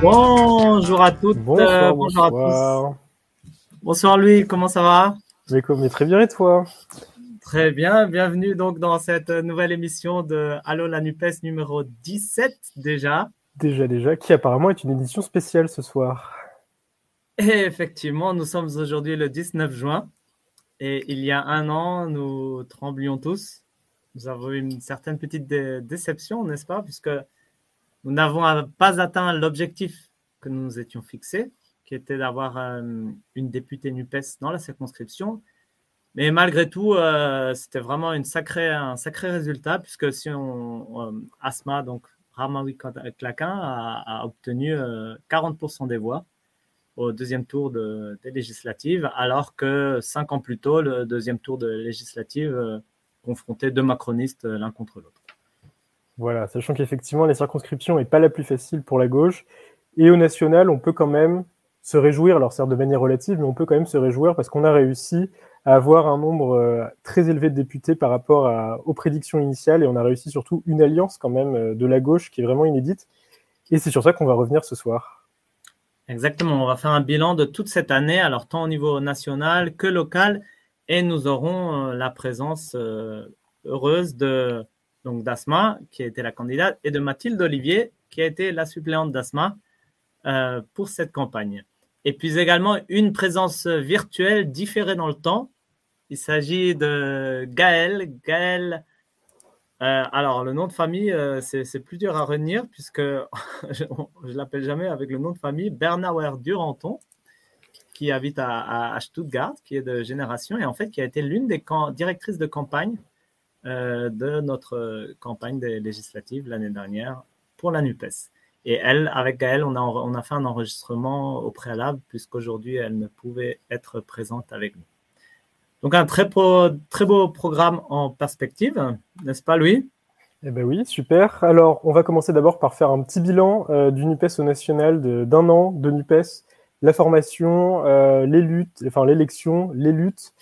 Bonjour à toutes. Bonsoir, euh, bonjour à tous. Bonsoir Louis, comment ça va? Mais, mais très bien, et toi? Très bien, bienvenue donc dans cette nouvelle émission de Allo la NUPES numéro 17 déjà. Déjà, déjà, qui apparemment est une édition spéciale ce soir. Et effectivement, nous sommes aujourd'hui le 19 juin et il y a un an, nous tremblions tous. Nous avons eu une certaine petite dé- déception, n'est-ce pas? Puisque nous n'avons pas atteint l'objectif que nous nous étions fixés, qui était d'avoir euh, une députée NUPES dans la circonscription. Mais malgré tout, euh, c'était vraiment un sacré résultat, puisque si on, euh, Asma, donc Ramawi Claquin, a, obtenu euh, 40% des voix au deuxième tour de, des législatives, alors que cinq ans plus tôt, le deuxième tour de législative euh, confrontait deux macronistes l'un contre l'autre. Voilà, sachant qu'effectivement, la circonscription n'est pas la plus facile pour la gauche. Et au national, on peut quand même se réjouir, alors certes de manière relative, mais on peut quand même se réjouir parce qu'on a réussi à avoir un nombre euh, très élevé de députés par rapport aux prédictions initiales et on a réussi surtout une alliance quand même euh, de la gauche qui est vraiment inédite. Et c'est sur ça qu'on va revenir ce soir. Exactement, on va faire un bilan de toute cette année, alors tant au niveau national que local, et nous aurons euh, la présence heureuse de donc d'Asma, qui été la candidate, et de Mathilde Olivier, qui a été la suppléante d'Asma euh, pour cette campagne. Et puis également une présence virtuelle différée dans le temps. Il s'agit de Gaël. Gaël, euh, alors le nom de famille, euh, c'est plus dur à retenir puisque je, je l'appelle jamais avec le nom de famille, Bernauer Duranton, qui habite à, Stuttgart, qui est de génération et en fait qui a été l'une des directrices de campagne de notre euh, campagne des législatives l'année dernière pour la NUPES. Et elle, avec Gaëlle, on a, on a fait un enregistrement au préalable puisqu'aujourd'hui elle ne pouvait être présente avec nous. Donc un très, pro- très beau programme en perspective, n'est-ce pas Louis? Eh ben oui, super. Alors, on va commencer d'abord par faire un petit bilan euh, du NUPES au national d'un an de NUPES, la formation, euh, les luttes, enfin l'élection, les luttes.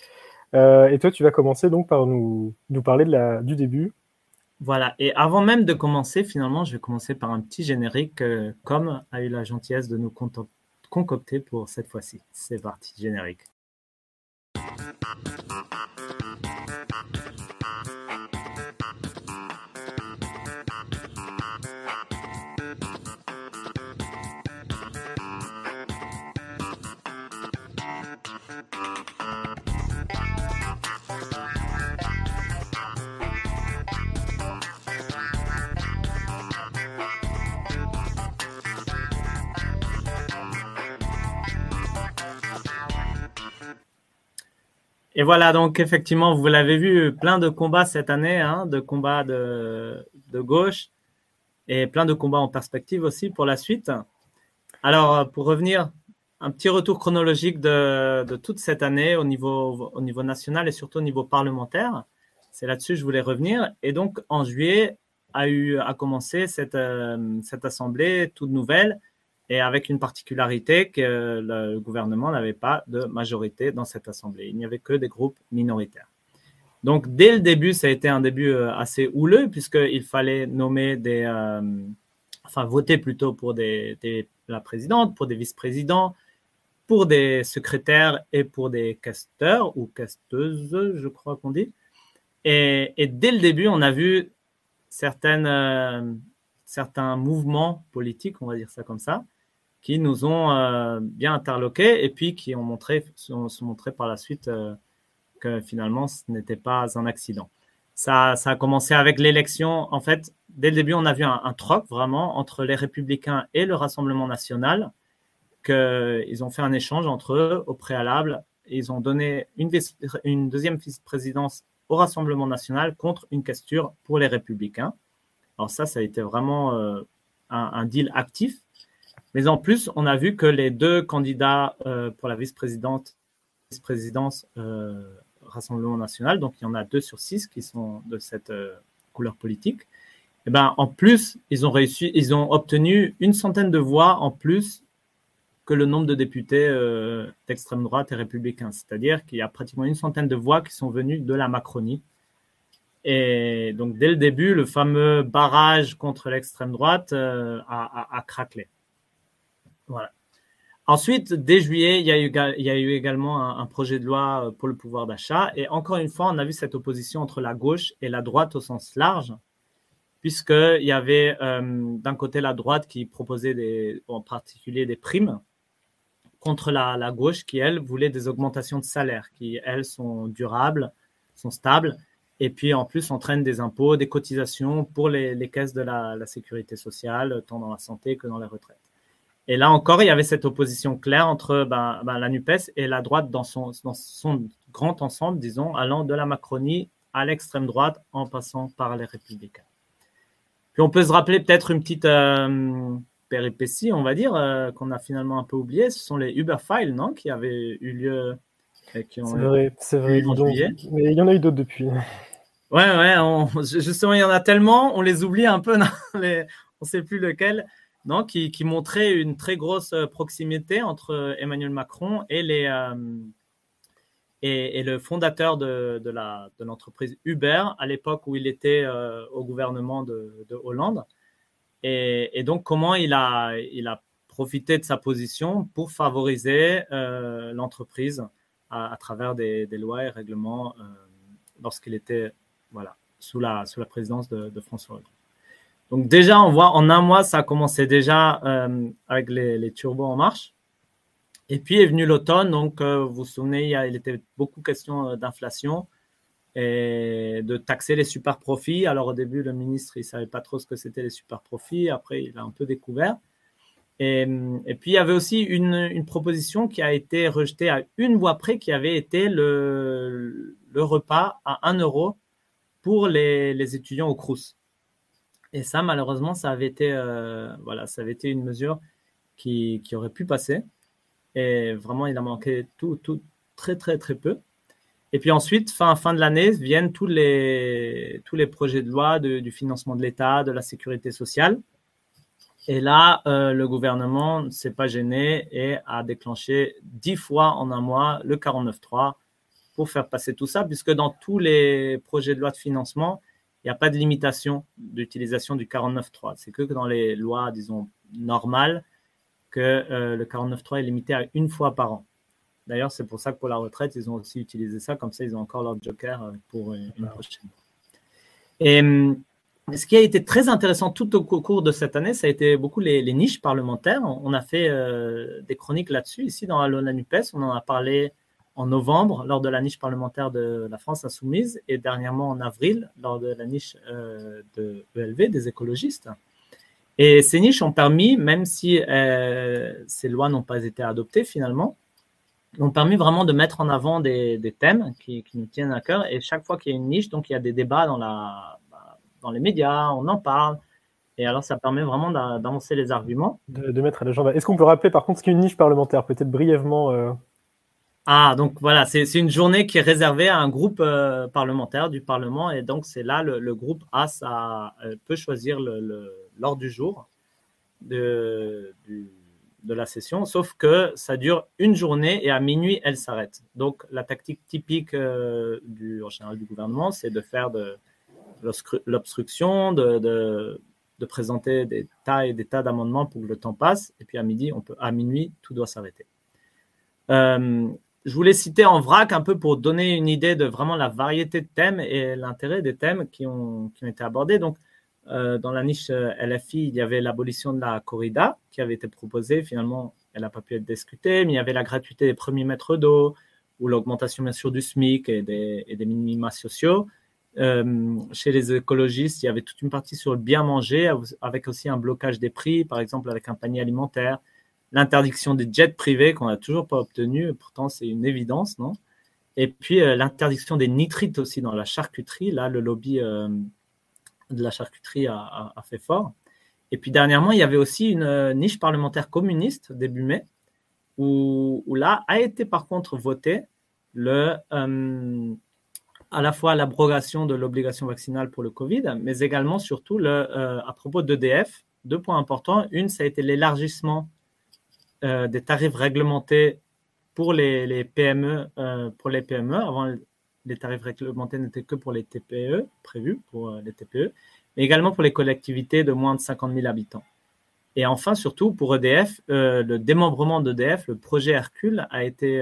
Euh, et toi, tu vas commencer donc par nous, parler de la, du début. Voilà, et avant même de commencer, finalement, je vais commencer par un petit générique euh, comme a eu la gentillesse de nous concocter pour cette fois-ci. C'est parti, générique. Et voilà, donc effectivement, vous l'avez vu, plein de combats cette année, hein, de combats de, gauche et plein de combats en perspective aussi pour la suite. Alors, pour revenir, un petit retour chronologique de, toute cette année au niveau, au niveau national et surtout au niveau parlementaire. C'est là-dessus que je voulais revenir. Et donc, en juillet, a, eu, a commencé cette, euh, cette assemblée toute nouvelle et avec une particularité que le gouvernement n'avait pas de majorité dans cette assemblée. Il n'y avait que des groupes minoritaires. Donc, dès le début, ça a été un début euh, assez houleux, puisqu'il fallait nommer des. euh, enfin, voter plutôt pour des, la présidente, pour des vice-présidents, pour des secrétaires et pour des casteurs ou casteuses, je crois qu'on dit. Et, et dès le début, on a vu certaines, euh, certains mouvements politiques, on va dire ça comme ça, qui nous ont euh, bien interloqués et puis qui ont montré, sont, sont montrés par la suite euh, que finalement ce n'était pas un accident. Ça, a commencé avec l'élection. En fait, dès le début, on a vu un, troc vraiment entre les Républicains et le Rassemblement national. Que ils ont fait un échange entre eux au préalable. Ils ont donné une, deuxième vice-présidence au Rassemblement national contre une questure pour les Républicains. Alors ça, ça a été vraiment euh, un deal actif. Mais en plus, on a vu que les deux candidats euh, pour la vice-présidente, vice-présidence euh, Rassemblement national, donc il y en a deux sur six qui sont de cette euh, couleur politique. Et ben, en plus, ils ont réussi, ils ont obtenu une centaine de voix en plus que le nombre de députés d'extrême droite et républicains. C'est-à-dire qu'il y a pratiquement une centaine de voix qui sont venues de la Macronie Et donc, dès le début, le fameux barrage contre l'extrême droite a, a, a, craquelé. Voilà. Ensuite, dès juillet, il y a eu, également un, projet de loi pour le pouvoir d'achat. Et encore une fois, on a vu cette opposition entre la gauche et la droite au sens large, puisqu'il y avait euh, d'un côté la droite qui proposait en particulier des primes contre la, gauche qui, elle, voulait des augmentations de salaire, qui, elles, sont durables, sont stables, et puis en plus entraînent des impôts, des cotisations pour les, caisses de la, la sécurité sociale, tant dans la santé que dans les retraites. Et là encore, il y avait cette opposition claire entre ben, ben, la NUPES et la droite dans son, dans son grand ensemble, disons, allant de la Macronie à l'extrême droite en passant par les républicains. Puis on peut se rappeler peut-être une petite euh, péripétie, on va dire, euh, qu'on a finalement un peu oublié. Ce sont les Uber Files, non, qui avaient eu lieu. C'est vrai, c'est vrai. mais il y en a eu d'autres depuis. Ouais, ouais. On, justement, il y en a tellement, on les oublie un peu. les, on ne sait plus lequel non, qui, montrait une très grosse euh, proximité entre euh, Emmanuel Macron et, euh, le fondateur de, l'entreprise Uber à l'époque où il était au gouvernement de, Hollande. Et, donc, comment il a, profité de sa position pour favoriser l'entreprise à, travers des, lois et règlements lorsqu'il était sous, la, présidence de, de François Hollande. Donc déjà, on voit en un mois, ça a commencé déjà euh, avec les, turbos en marche. Et puis est venu l'automne, donc euh, vous vous souvenez, il, était beaucoup question euh, d'inflation et de taxer les super profits. Alors au début, le ministre, il savait pas trop ce que c'était les super profits. Après, il a un peu découvert. Et, puis il y avait aussi une, proposition qui a été rejetée à une voix près, qui avait été le, le repas à 1 euro pour les, les étudiants au Crous. Et ça, malheureusement, ça avait été, euh, voilà, ça avait été une mesure qui, qui, aurait pu passer. Et vraiment, il a manqué tout, tout, très, très, très peu. Et puis ensuite, fin, fin de l'année, viennent tous les, tous les projets de loi du financement de l'État, de la sécurité sociale. Et là, euh, le gouvernement ne s'est pas gêné et a déclenché dix fois en un mois le 49.3 pour faire passer tout ça, puisque dans tous les projets de loi de financement, n'y a pas de limitation d'utilisation du 49.3. C'est que dans les lois, disons, normales, que euh, le 49.3 est limité à une fois par an. D'ailleurs, c'est pour ça que pour la retraite, ils ont aussi utilisé ça. Comme ça, ils ont encore leur joker euh, pour une, prochaine. Et ce qui a été très intéressant tout au cours de cette année, ça a été beaucoup les, niches parlementaires. On a fait euh, des chroniques là-dessus. Ici, dans Alona Nupes, on en a parlé en novembre lors de la niche parlementaire de la France insoumise et dernièrement en avril lors de la niche euh, de ELV des écologistes. Et ces niches ont permis, même si euh, ces lois n'ont pas été adoptées finalement, ont permis vraiment de mettre en avant des, thèmes qui, nous tiennent à cœur. Et chaque fois qu'il y a une niche, donc il y a des débats dans, la, dans les médias, on en parle. Et alors, ça permet vraiment d'avancer les arguments. De mettre à l'agenda. Est-ce qu'on peut rappeler par contre ce qu'est une niche parlementaire? Peut-être brièvement euh, ah, donc voilà, c'est une journée qui est réservée à un groupe euh, parlementaire du Parlement et donc c'est là le, le, groupe A euh, peut choisir l'ordre du jour de, de la session, sauf que ça dure une journée et à minuit elle s'arrête. Donc la tactique typique euh, du, en général du gouvernement, c'est de faire de, l'obstruction, de, de, présenter des tas et des tas d'amendements pour que le temps passe et puis à midi, on peut, à minuit, tout doit s'arrêter. Je voulais citer en vrac un peu pour donner une idée de vraiment la variété de thèmes et l'intérêt des thèmes qui ont, été abordés. Donc, euh, dans la niche euh, LFI, il y avait l'abolition de la corrida qui avait été proposée. Finalement, elle n'a pas pu être discutée, mais il y avait la gratuité des premiers mètres d'eau ou l'augmentation, bien sûr, du SMIC et des, et des minima sociaux. Euh, chez les écologistes, il y avait toute une partie sur le bien manger, avec aussi un blocage des prix, par exemple avec un panier alimentaire l'interdiction des jets privés qu'on n'a toujours pas obtenu, pourtant c'est une évidence, non? Et puis euh, l'interdiction des nitrites aussi dans la charcuterie, là le lobby euh, de la charcuterie a, fait fort. Et puis dernièrement, il y avait aussi une euh, niche parlementaire communiste début mai, où, où, là a été par contre voté le, à la fois l'abrogation de l'obligation vaccinale pour le Covid, mais également surtout le, à propos d'EDF, deux points importants. Une, ça a été l'élargissement euh, des tarifs réglementés pour les, PME, euh, pour les PME. Avant, les tarifs réglementés n'étaient que pour les TPE, prévus pour les TPE, mais également pour les collectivités de moins de 50 000 habitants. Et enfin, surtout pour EDF, le démembrement d'EDF, le projet Hercule a été,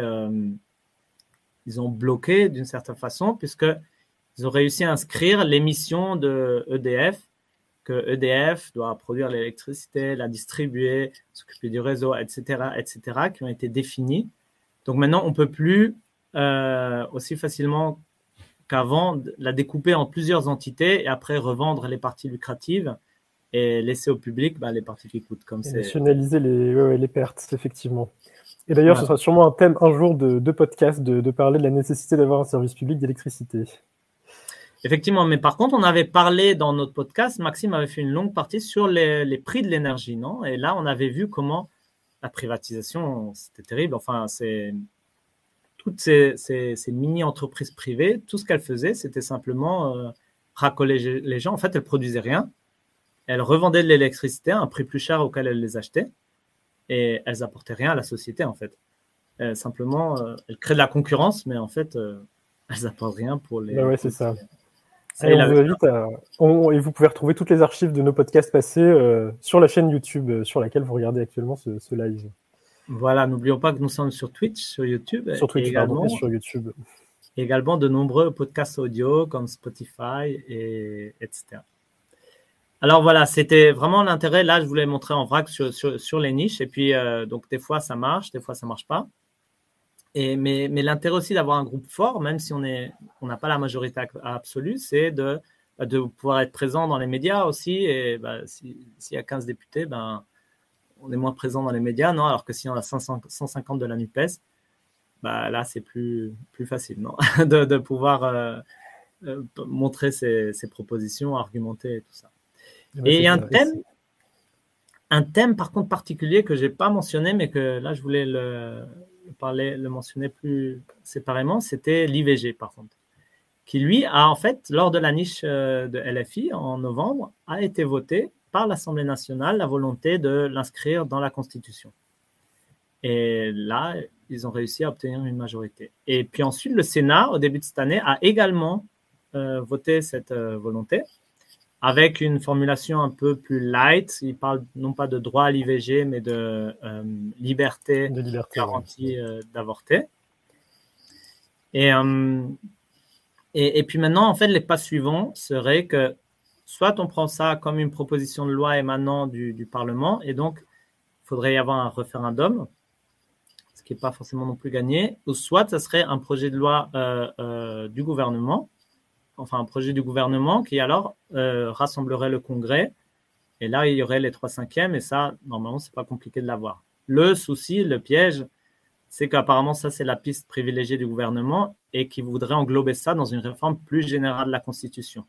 ils ont bloqué d'une certaine façon, puisqu'ils ont réussi à inscrire l'émission de EDF que EDF doit produire l'électricité, la distribuer, s'occuper du réseau, etc., etc., qui ont été définis. Donc maintenant, on peut plus euh, aussi facilement qu'avant la découper en plusieurs entités et après revendre les parties lucratives et laisser au public bah, les parties qui coûtent. Comme nationaliser les, les pertes, effectivement. Et d'ailleurs, ce sera sûrement un thème un jour de, de podcast de, de parler de la nécessité d'avoir un service public d'électricité. Effectivement, mais par contre, on avait parlé dans notre podcast, Maxime avait fait une longue partie sur les, prix de l'énergie, non? Et là, on avait vu comment la privatisation, c'était terrible. Enfin, c'est toutes ces, mini-entreprises privées, tout ce qu'elles faisaient, c'était simplement euh, racoler les gens. En fait, elles produisaient rien. Elles revendaient de l'électricité à un prix plus cher auquel elles les achetaient. Et elles apportaient rien à la société, en fait. simplement, euh, elles créent de la concurrence, mais en fait, euh, elles n'apportent rien pour les. Ouais, c'est ça. Et, et vous pouvez retrouver toutes les archives de nos podcasts passés euh, sur la chaîne YouTube euh, sur laquelle vous regardez actuellement ce, live. Voilà, n'oublions pas que nous sommes sur Twitch, sur YouTube. Sur Twitch, également, sur YouTube. Également de nombreux podcasts audio comme Spotify, et, etc. Alors voilà, c'était vraiment l'intérêt. Là, je voulais montrer en vrac sur, sur, les niches. Et puis, euh, donc, des fois, ça marche, des fois, ça marche pas mais, l'intérêt aussi d'avoir un groupe fort, même si on n'a on pas la majorité absolue, c'est de, bah, de pouvoir être présent dans les médias aussi. Et bah, s'il y a 15 députés, ben, on est moins présent dans les médias, non? Alors que si on a 150 de la NUPES, bah, là, c'est plus, plus facile non? De, pouvoir euh, euh, montrer ses, propositions, argumenter et tout ça. Et il y a un thème, un thème par contre particulier que je n'ai pas mentionné, mais que là, je voulais le, le mentionner plus séparément, c'était l'IVG, par contre, qui lui a en fait, lors de la niche euh, de LFI en novembre, a été voté par l'Assemblée nationale la volonté de l'inscrire dans la Constitution. Et là, ils ont réussi à obtenir une majorité. Et puis ensuite, le Sénat, au début de cette année, a également euh, voté cette euh, volonté avec une formulation un peu plus light. Il parle non pas de droit à l'IVG, mais de euh, liberté, de liberté garantie euh, d'avorter. Euh, et, et, puis maintenant, en fait, les pas suivants seraient que soit on prend ça comme une proposition de loi émanant du, du Parlement, et donc il faudrait y avoir un référendum, ce qui n'est pas forcément non plus gagné, ou soit ça serait un projet de loi du gouvernement enfin un projet du gouvernement qui alors euh, rassemblerait le Congrès. Et là, il y aurait les trois cinquièmes, et ça, normalement, c'est pas compliqué de l'avoir. Le souci, le piège, c'est qu'apparemment, ça, c'est la piste privilégiée du gouvernement et qui voudrait englober ça dans une réforme plus générale de la Constitution.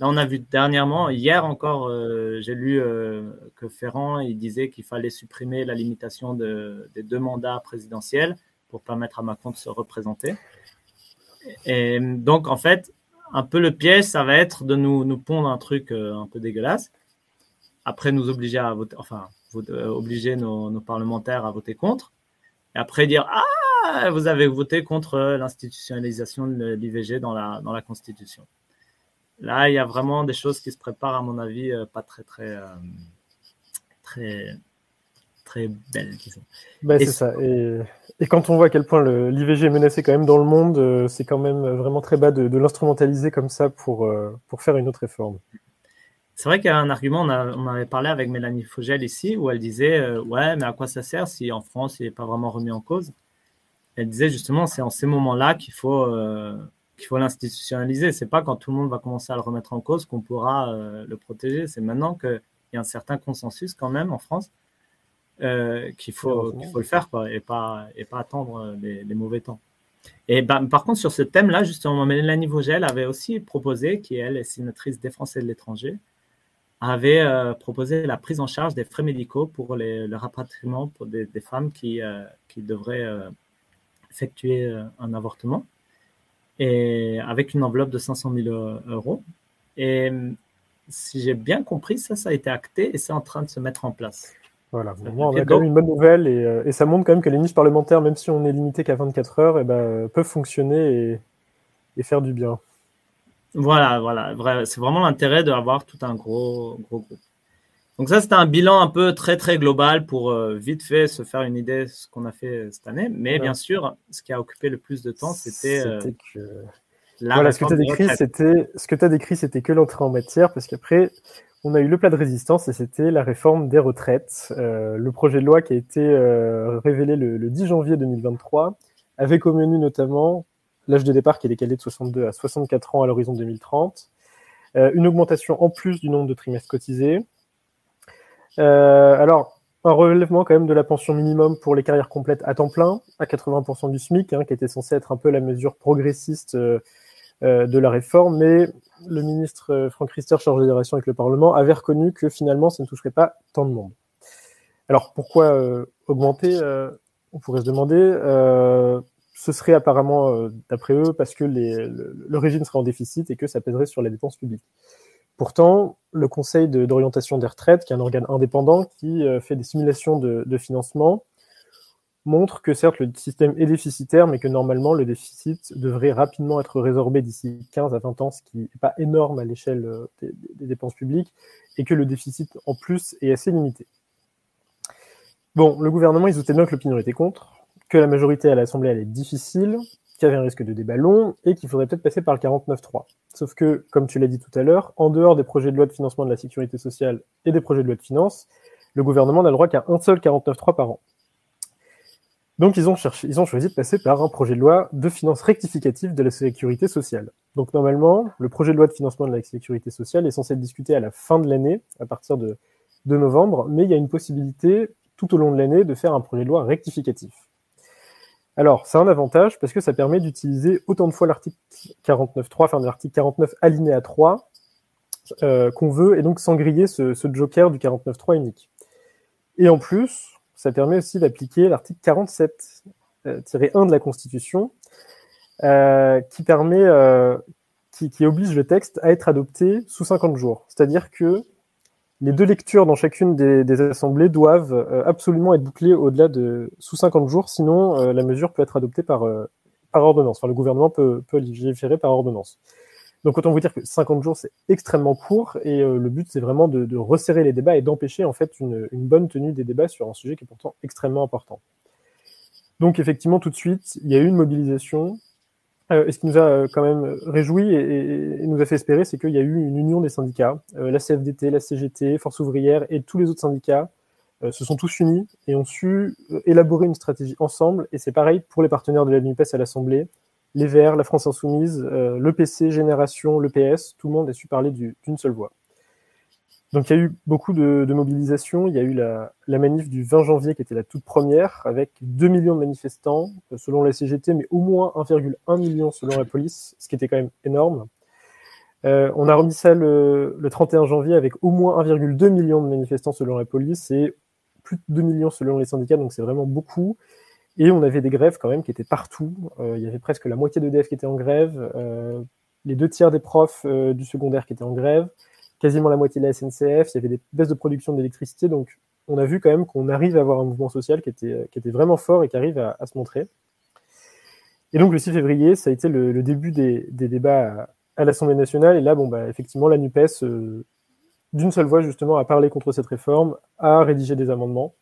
Là, on a vu dernièrement, hier encore, euh, j'ai lu euh, que Ferrand, il disait qu'il fallait supprimer la limitation de, des deux mandats présidentiels pour permettre à Macron de se représenter. Et donc, en fait, un peu le piège, ça va être de nous, nous pondre un truc euh, un peu dégueulasse. Après, nous obliger à voter, enfin, euh, obliger nos, parlementaires à voter contre. Et après dire, ah, vous avez voté contre l'institutionnalisation de l'IVG dans la, dans la Constitution. Là, il y a vraiment des choses qui se préparent, à mon avis, euh, pas très, très, très, très belles, disons. Bah, c'est ça. Et et quand on voit à quel point l'IVG est menacé quand même dans le monde, euh, c'est quand même vraiment très bas de, l'instrumentaliser comme ça pour, euh, pour faire une autre réforme. C'est vrai qu'il y a un argument, on, avait parlé avec Mélanie Fogel ici, où elle disait euh, Ouais, mais à quoi ça sert si en France il n'est pas vraiment remis en cause? Elle disait justement c'est en ces moments-là qu'il faut qu'il faut l'institutionnaliser. C'est pas quand tout le monde va commencer à le remettre en cause qu'on pourra le protéger. C'est maintenant qu'il y a un certain consensus quand même en France euh, qu'il faut, faut le faire quoi, et, pas, et pas attendre les, mauvais temps. Et ben, par contre, sur ce thème-là, justement, Mélanie Vogel avait aussi proposé, qui elle est sénatrice des Français de l'étranger, avait euh, proposé la prise en charge des frais médicaux pour les, le rapatriement pour des, des femmes qui, euh, qui devraient effectuer un avortement, et avec une enveloppe de 500 000 euros. Et si j'ai bien compris, ça, ça a été acté et c'est en train de se mettre en place. Voilà, on a quand même une bonne nouvelle euh, et, ça montre quand même que les niches parlementaires, même si on est limité qu'à 24 heures, et eh ben, peuvent fonctionner et faire du bien. Voilà, voilà. C'est vraiment l'intérêt d'avoir tout un gros, gros groupe. Donc ça, c'était un bilan un peu très, très global pour euh, vite fait se faire une idée de ce qu'on a fait cette année. Mais bien sûr, ce qui a occupé le plus de temps, euh, que... voilà, c'était ce que tu as décrit, c'était que l'entrée en matière, parce qu'après, on a eu le plat de résistance et c'était la réforme des retraites. Euh, le projet de loi qui a été révélé le, le, 10 janvier 2023 avait comme menu notamment l'âge de départ qui est décalé de 62 à 64 ans à l'horizon 2030, une augmentation en plus du nombre de trimestres cotisés, euh, alors, un relèvement quand même de la pension minimum pour les carrières complètes à temps plein, à 80% du SMIC, hein, qui était censé être un peu la mesure progressiste euh, euh, de la réforme, mais le ministre Franck Rister, chargé des relations avec le Parlement, avait reconnu que finalement, ça ne toucherait pas tant de monde. Alors, pourquoi augmenter On pourrait se demander. ce serait apparemment, d'après eux, parce que le, régime serait en déficit et que ça pèserait sur les dépenses publiques. Pourtant, le Conseil d'orientation des retraites, qui est un organe indépendant qui euh, fait des simulations de, financement, montre que certes le système est déficitaire, mais que normalement le déficit devrait rapidement être résorbé d'ici 15 à 20 ans, ce qui n'est pas énorme à l'échelle euh, des, dépenses publiques, et que le déficit en plus est assez limité. Bon, le gouvernement, il doutait bien que l'opinion était contre, que la majorité à l'Assemblée allait être difficile, qu'il y avait un risque de débat long, et qu'il faudrait peut-être passer par le 49.3. Sauf que, comme tu l'as dit tout à l'heure, en dehors des projets de loi de financement de la sécurité sociale et des projets de loi de finances, le gouvernement n'a le droit qu'à un seul 49.3 par an. Donc ils ont, choisi de passer par un projet de loi de finances rectificative de la sécurité sociale. Donc normalement, le projet de loi de financement de la sécurité sociale est censé être discuté à la fin de l'année, à partir de, novembre, mais il y a une possibilité tout au long de l'année de faire un projet de loi rectificatif. Alors, c'est un avantage parce que ça permet d'utiliser autant de fois l'article 49.3, enfin l'article 49 alinéa 3 euh, qu'on veut, et donc sans griller ce, joker du 49.3 unique. Et en plus, ça permet aussi d'appliquer l'article 47-1 euh, de la Constitution, euh, qui permet, qui, qui, oblige le texte à être adopté sous 50 jours. C'est-à-dire que les deux lectures dans chacune des, assemblées doivent euh, absolument être bouclées au-delà de sous 50 jours, sinon euh, la mesure peut être adoptée par, euh, par ordonnance. Enfin, le gouvernement peut, peut légiférer par ordonnance. Donc autant vous dire que 50 jours, c'est extrêmement court et le but, c'est vraiment de, resserrer les débats et d'empêcher en fait une, bonne tenue des débats sur un sujet qui est pourtant extrêmement important. Donc effectivement, tout de suite, il y a eu une mobilisation euh, et ce qui nous a euh, quand même réjoui et, nous a fait espérer, c'est qu'il y a eu une union des syndicats. Euh, la CFDT, la CGT, Force ouvrière et tous les autres syndicats se sont tous unis et ont su élaborer une stratégie ensemble. Et c'est pareil pour les partenaires de la NUPES à l'Assemblée, les Verts, la France Insoumise, le PC, Génération, le PS, tout le monde a su parler d'une seule voix. Donc il y a eu beaucoup de, mobilisation. Il y a eu la, la, manif du 20 janvier qui était la toute première, avec 2 millions de manifestants, euh, selon la CGT, mais au moins 1,1 million selon la police, ce qui était quand même énorme. Euh, on a remis ça le, le 31 janvier avec au moins 1,2 million de manifestants selon la police et plus de 2 millions selon les syndicats, donc c'est vraiment beaucoup. Et on avait des grèves quand même qui étaient partout. Euh, il y avait presque la moitié d'EDF qui était en grève, euh, les deux tiers des profs euh, du secondaire qui étaient en grève quasiment la moitié de la SNCF, il y avait des baisses de production d'électricité, donc on a vu quand même qu'on arrive à avoir un mouvement social qui était, vraiment fort et qui arrive à, se montrer. Et donc le 6 février, ça a été le, début des, débats à, l'Assemblée nationale, et là, bon, bah, effectivement, la NUPES, d'une seule voix, justement, a parlé contre cette réforme, a rédigé des amendements.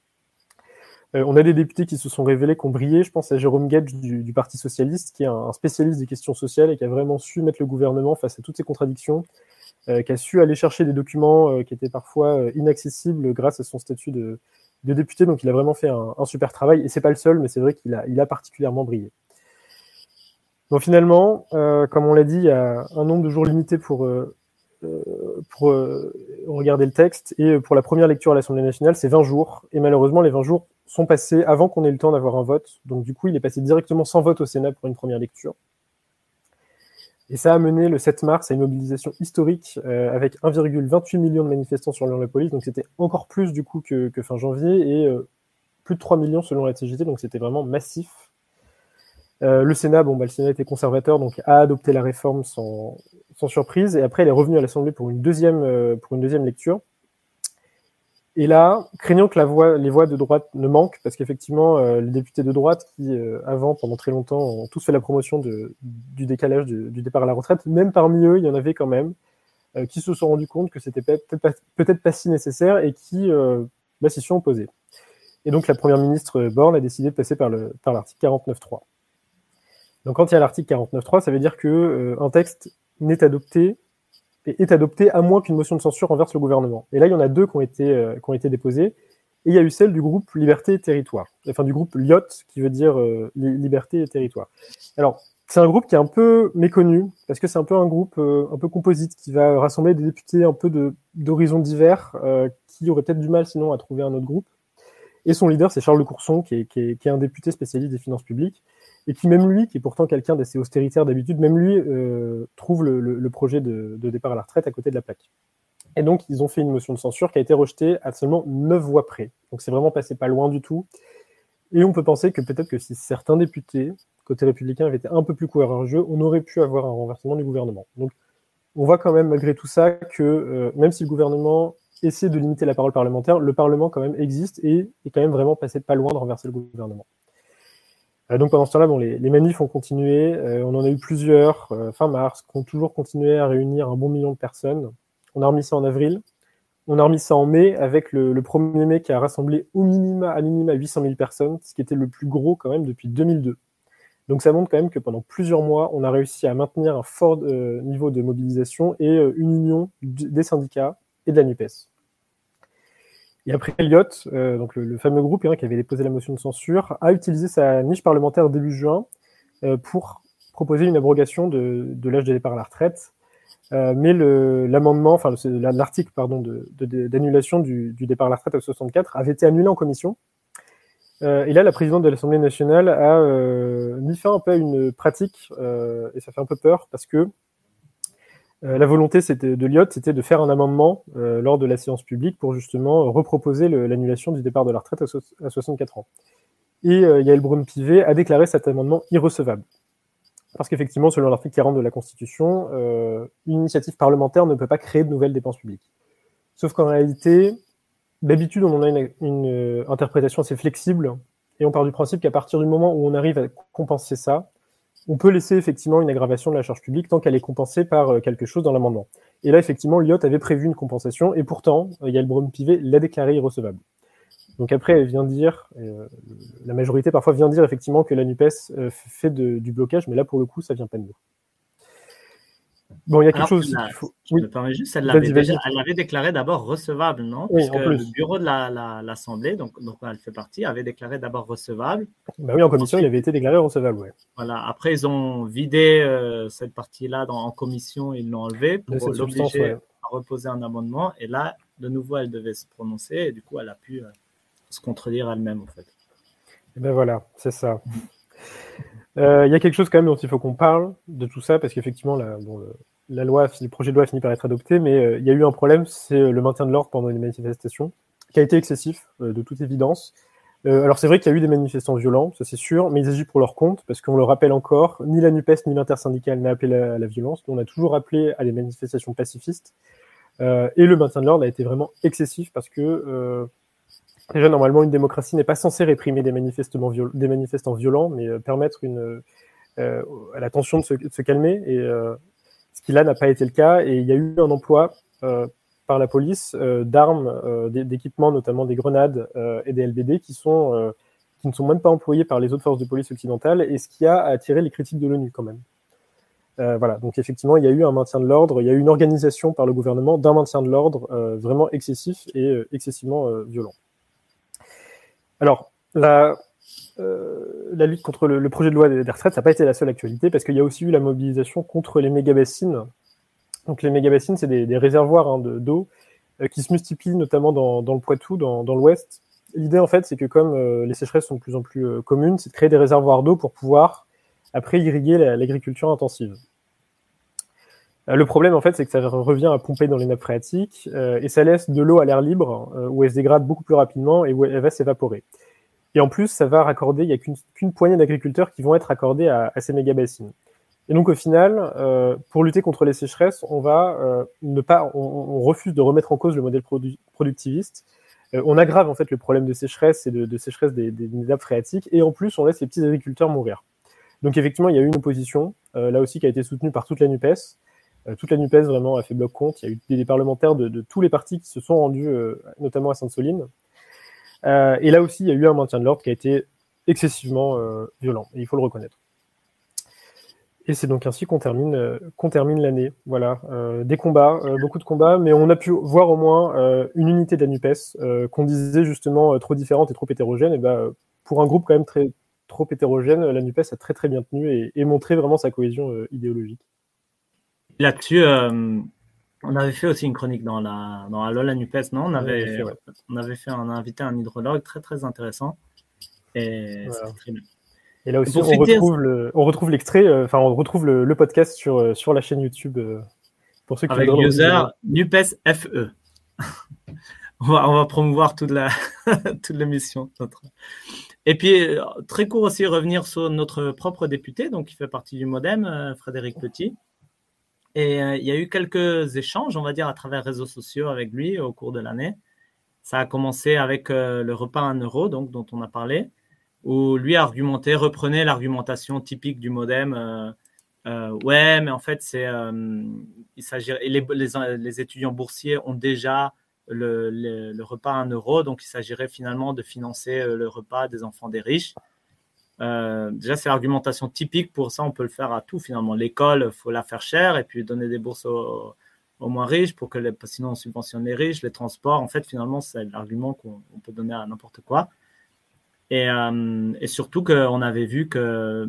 Euh, on a des députés qui se sont révélés, qui ont brillé. Je pense à Jérôme Gage du, Parti Socialiste, qui est un, spécialiste des questions sociales et qui a vraiment su mettre le gouvernement face à toutes ces contradictions euh, qui a su aller chercher des documents euh, qui étaient parfois inaccessibles grâce à son statut de, député. Donc il a vraiment fait un, super travail. Et c'est pas le seul, mais c'est vrai qu'il a, particulièrement brillé. Donc finalement, comme on l'a dit, il y a un nombre de jours limité pour, pour regarder le texte. Et pour la première lecture à l'Assemblée nationale, c'est 20 jours. Et malheureusement, les 20 jours sont passés avant qu'on ait le temps d'avoir un vote. Donc du coup, il est passé directement sans vote au Sénat pour une première lecture. Et ça a mené le 7 mars à une mobilisation historique euh, avec 1,28 million de manifestants sur la police. Donc c'était encore plus du coup que, fin janvier et euh, plus de 3 millions selon la CGT. Donc c'était vraiment massif. Euh, le Sénat, bon, bah, le Sénat était conservateur, donc a adopté la réforme sans, surprise. Et après, elle est revenue à l'Assemblée pour une deuxième lecture. Et là, craignant que les voix de droite ne manquent, parce qu'effectivement, euh, les députés de droite qui, euh, avant, pendant très longtemps, ont tous fait la promotion du décalage du, départ à la retraite, même parmi eux, il y en avait quand même euh, qui se sont rendus compte que c'était peut-être pas, si nécessaire et qui bah, s'y sont opposés. Et donc, la première ministre Borne a décidé de passer par l'article par 49.3. Donc, quand il y a l'article 49.3, ça veut dire que un texte n'est adopté est adopté à moins qu'une motion de censure renverse le gouvernement. Et là, il y en a deux qui ont été, euh, qui ont été déposées. Et il y a eu celle du groupe Liberté et Territoire, enfin du groupe LIOT, qui veut dire euh, Liberté et Territoire. Alors, c'est un groupe qui est un peu méconnu, parce que c'est un peu un groupe euh, un peu composite, qui va rassembler des députés un peu d'horizons divers, qui auraient peut-être du mal sinon à trouver un autre groupe. Et son leader, c'est Charles Le Courson, qui est, qui, est, qui est un député spécialiste des finances publiques, et qui même lui, qui est pourtant quelqu'un d'assez austéritaire d'habitude, même lui euh, trouve le, projet de, départ à la retraite à côté de la plaque. Et donc, ils ont fait une motion de censure qui a été rejetée à seulement 9 voix près. Donc, c'est vraiment passé pas loin du tout. Et on peut penser que peut-être que si certains députés, côté républicain, avaient été un peu plus courageux, on aurait pu avoir un renversement du gouvernement. Donc, on voit quand même, malgré tout ça, que euh, même si le gouvernement essaie de limiter la parole parlementaire, le Parlement quand même existe et est quand même vraiment passé pas loin de renverser le gouvernement. Euh, donc pendant ce temps-là, bon, les, manifs ont continué. Euh, on en a eu plusieurs euh, fin mars, qui ont toujours continué à réunir un bon million de personnes. On a remis ça en avril. On a remis ça en mai avec le, le 1er mai qui a rassemblé au minima, à minima 800 000 personnes, ce qui était le plus gros quand même depuis 2002. Donc ça montre quand même que pendant plusieurs mois, on a réussi à maintenir un fort niveau de mobilisation et une union des syndicats et de la NUPES. Et après, Elliott, euh, donc le, fameux groupe hein, qui avait déposé la motion de censure, a utilisé sa niche parlementaire début juin euh, pour proposer une abrogation de, de l'âge de départ à la retraite. Euh, mais l'amendement, enfin l'article d'annulation du, du, départ à la retraite à 64 avait été annulé en commission. Et là, la présidente de l'Assemblée nationale a mis fin un peu à une pratique, et ça fait un peu peur parce que la volonté de Lyot, c'était de faire un amendement euh, lors de la séance publique pour justement reproposer l'annulation du départ de la retraite à, 64 ans. Et euh, Yael Braun-Pivet a déclaré cet amendement irrecevable. Parce qu'effectivement, selon l'article 40 de la Constitution, euh, une initiative parlementaire ne peut pas créer de nouvelles dépenses publiques. Sauf qu'en réalité, d'habitude, on a une interprétation assez flexible, et on part du principe qu'à partir du moment où on arrive à compenser ça, on peut laisser effectivement une aggravation de la charge publique tant qu'elle est compensée par euh, quelque chose dans l'amendement. Et là, effectivement, Lyot avait prévu une compensation, et pourtant, euh, Yael Braun-Pivet l'a déclaré irrecevable. Donc après, elle vient dire, euh, la majorité parfois vient dire effectivement que la NUPES fait du blocage, mais là, pour le coup, ça vient pas de nous. Bon, il y a quelque chose faut. Je me permets juste, elle l'avait déclaré d'abord recevable, non? Oui, Parce que le bureau de l'Assemblée, la, donc, donc elle fait partie, avait déclaré d'abord recevable. Bah oui, en commission, il avait été déclaré recevable, ouais. Voilà. Après, ils ont vidé euh, cette partie-là en commission, ils l'ont enlevé pour l'obliger à reposer un amendement. Et là, de nouveau, elle devait se prononcer et du coup, elle a pu euh, se contredire elle-même, en fait. Et ben voilà, c'est ça. Euh, il y a quelque chose quand même dont il faut qu'on parle de tout ça, parce qu'effectivement, la, le, loi, le projet de loi finit par être adopté, mais euh, il y a eu un problème, c'est euh, le maintien de l'ordre pendant les manifestations, qui a été excessif, de toute évidence. alors c'est vrai qu'il y a eu des manifestants violents, ça c'est sûr, mais ils agissent pour leur compte, parce qu'on le rappelle encore, ni la NUPES ni l'intersyndicale n'a appelé à la violence, on a toujours appelé à des manifestations pacifistes, et le maintien de l'ordre a été vraiment excessif, parce que Déjà, normalement, une démocratie n'est pas censée réprimer des, manifestants violents, mais euh, permettre euh, à la tension de se, calmer. Et euh, ce qui là n'a pas été le cas. Et il y a eu un emploi par la police d'armes, d'équipements, notamment des grenades et des LBD, qui sont qui ne sont même pas employés par les autres forces de police occidentales, et ce qui a attiré les critiques de l'ONU quand même. Voilà, donc effectivement, il y a eu un maintien de l'ordre, il y a eu une organisation par le gouvernement d'un maintien de l'ordre vraiment excessif et excessivement violent. Alors, la, euh, la lutte contre le, projet de loi des, retraites, ça n'a pas été la seule actualité, parce qu'il y a aussi eu la mobilisation contre les méga-bassines. Donc les méga-bassines, c'est des, réservoirs hein, d'eau de, euh, qui se multiplient notamment dans, le Poitou, dans, l'Ouest. L'idée, en fait, c'est que comme euh, les sécheresses sont de plus en plus communes, c'est de créer des réservoirs d'eau pour pouvoir, après, irriguer l'agriculture intensive. Euh, le problème, en fait, c'est que ça revient à pomper dans les nappes phréatiques euh, et ça laisse de l'eau à l'air libre euh, où elle se dégrade beaucoup plus rapidement et où elle va s'évaporer. Et en plus, ça va raccorder, il n'y a qu'une qu poignée d'agriculteurs qui vont être raccordés à, ces méga-bassines. Et donc, au final, pour lutter contre les sécheresses, on va ne pas, on, refuse de remettre en cause le modèle produ productiviste on aggrave en fait le problème de sécheresse et de, sécheresse des, des, nappes phréatiques, et en plus on laisse les petits agriculteurs mourir. Donc effectivement, il y a eu une opposition, là aussi qui a été soutenue par toute la Nupes. Toute la Nupes vraiment a fait bloc contre. Il y a eu des, parlementaires de, tous les partis qui se sont rendus, notamment à Sainte-Soline. et là aussi, il y a eu un maintien de l'ordre qui a été excessivement violent, et il faut le reconnaître. Et c'est donc ainsi qu'on termine, euh, l'année. Voilà, euh, des combats, euh, beaucoup de combats, mais on a pu voir au moins une unité de la Nupes qu'on disait justement trop différente et trop hétérogène. Et ben, pour un groupe quand même très trop hétérogène, la Nupes a très très bien tenu et, montré vraiment sa cohésion idéologique. Là-dessus, on avait fait aussi une chronique dans la dans la LOL Nupes, non? On avait, on avait fait, on a invité un hydrologue très très intéressant et c'était très bien. Et là aussi, on retrouve, le, on retrouve l'extrait, euh, enfin, on retrouve le, podcast sur, euh, sur la chaîne YouTube euh, pour ceux qui Avec user NUPES FE. on, va, on va promouvoir toute la toute l'émission. Et puis, très court aussi, revenir sur notre propre député, donc qui fait partie du Modem, Frédéric Petit. Et il y a eu quelques échanges, on va dire, à travers réseaux sociaux avec lui au cours de l'année. Ça a commencé avec le repas à un euro, donc, dont on a parlé où lui argumentait, reprenait l'argumentation typique du modem. Euh, euh, ouais, mais en fait, c'est, euh, il s'agirait, les, les, étudiants boursiers ont déjà le, le, repas à 1 euro, donc il s'agirait finalement de financer le repas des enfants des riches. Déjà, c'est l'argumentation typique. Pour ça, on peut le faire à tout finalement. L'école, faut la faire chère et puis donner des bourses aux, moins riches pour que les, sinon on subventionne les riches. Les transports, en fait, finalement, c'est l'argument qu'on peut donner à n'importe quoi. Et, euh, surtout qu'on avait vu que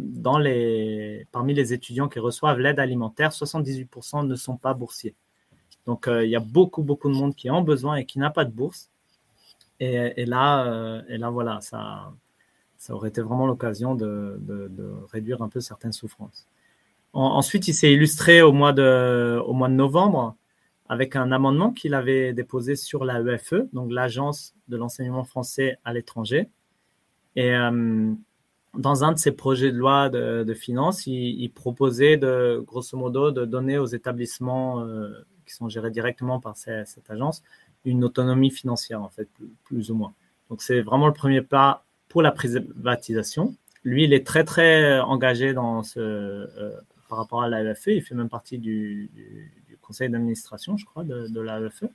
parmi les étudiants qui reçoivent l'aide alimentaire, 78% ne sont pas boursiers. Donc euh, il y a beaucoup, beaucoup de monde qui en besoin et qui n'a pas de bourse. Et, là, euh, et là, voilà, ça, ça aurait été vraiment l'occasion de, réduire un peu certaines souffrances. ensuite, il s'est illustré au mois, de, novembre avec un amendement qu'il avait déposé sur la EFE, donc l'Agence de l'enseignement français à l'étranger, et euh, dans un de ses projets de loi de, finances, il, proposait de, grosso modo, de donner aux établissements euh, qui sont gérés directement par cette agence une autonomie financière, en fait, plus, ou moins. Donc, c'est vraiment le premier pas pour la privatisation. Lui, il est très, très engagé dans ce, euh, par rapport à l'AEFE. Il fait même partie du, conseil d'administration, je crois, de, de l'AEFE.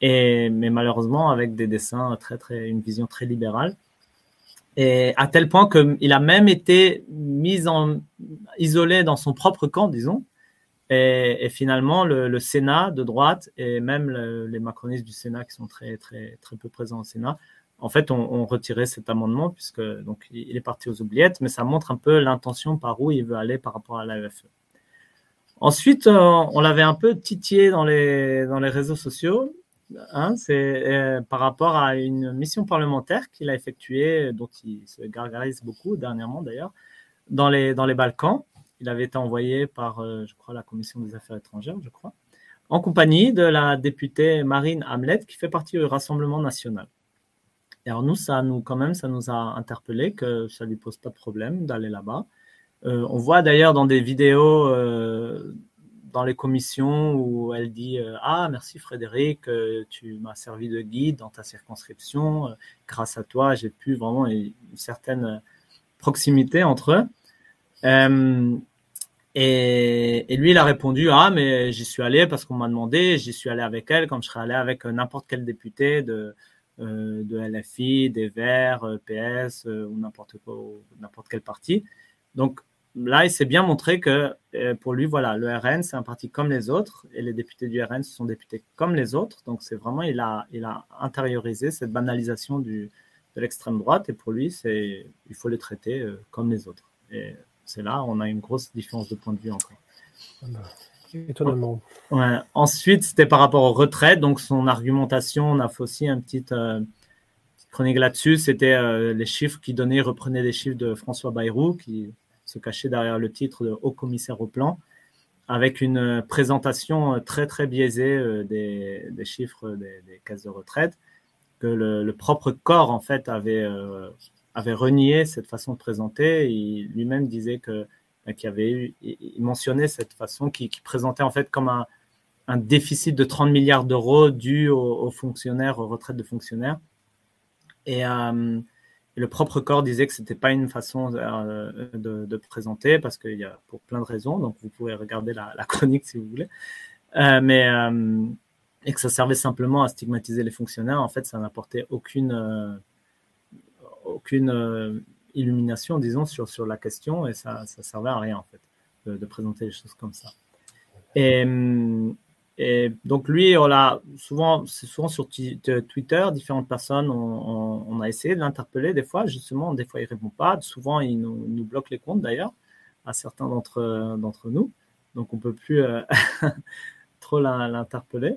Et, mais malheureusement, avec des dessins très, très, une vision très libérale. Et à tel point qu'il a même été mis en isolé dans son propre camp, disons. Et, finalement, le, le, Sénat de droite et même les macronistes du Sénat qui sont très très très peu présents au Sénat, en fait, ont retiré cet amendement puisque il est parti aux oubliettes, mais ça montre un peu l'intention par où il veut aller par rapport à l'AEFE. Ensuite, euh, on l'avait un peu titillé dans les dans les réseaux sociaux Hein, c'est euh, par rapport à une mission parlementaire qu'il a effectuée, dont il se gargarise beaucoup dernièrement d'ailleurs, dans les, dans les Balkans. Il avait été envoyé par, euh, je crois, la Commission des Affaires étrangères, je crois, en compagnie de la députée Marine Hamlet, qui fait partie du Rassemblement national. Et alors nous, ça nous, quand même, ça nous a interpellé que ça lui pose pas de problème d'aller là-bas. Euh, on voit d'ailleurs dans des vidéos euh, dans les commissions où elle dit euh, Ah, merci Frédéric, tu m'as servi de guide dans ta circonscription. Grâce à toi, j'ai pu vraiment une certaine proximité entre eux. Et, et, lui, il a répondu Ah, mais j'y suis allé parce qu'on m'a demandé, j'y suis allé avec elle comme je serais allé avec n'importe quel député de, de LFI, des Verts, PS ou n'importe quoi, n'importe quel parti. Donc, là, il s'est bien montré que euh, pour lui, voilà, le RN, c'est un parti comme les autres, et les députés du RN, sont députés comme les autres. Donc, c'est vraiment, il a, il a intériorisé cette banalisation de l'extrême droite, et pour lui, c'est, il faut les traiter euh, comme les autres. Et c'est là, on a une grosse différence de point de vue encore. Étonnamment. Ensuite, c'était par rapport aux retraites. Donc, son argumentation, on a fait aussi un petit euh, chronique là-dessus. C'était les chiffres qu'il donnait, reprenait les chiffres de François Bayrou, qui se cacher derrière le titre de haut commissaire au plan, avec une présentation très très biaisée euh, des, des chiffres des, des, caisses de retraite, que le, propre corps en fait euh, avait renié cette façon de présenter. Il lui-même disait que qu'il avait eu, il mentionnait cette façon qui, qui, présentait en fait comme un déficit de 30 milliards d'euros dû aux, fonctionnaires, aux retraites de fonctionnaires. Et, le propre corps disait que c'était pas une façon de, présenter parce qu'il y a pour plein de raisons. Donc vous pouvez regarder la, chronique si vous voulez. mais et que ça servait simplement à stigmatiser les fonctionnaires. En fait, ça n'apportait aucune aucune illumination, disons, sur, sur la question et ça ne servait à rien, en fait, de, présenter les choses comme ça. Et, donc, lui, on l'a souvent, souvent sur Twitter, différentes personnes, on, a essayé de l'interpeller des fois, justement, des fois il répond pas, souvent il nous, bloque les comptes d'ailleurs, à certains d'entre, d'entre nous, donc on peut plus euh, trop l'interpeller.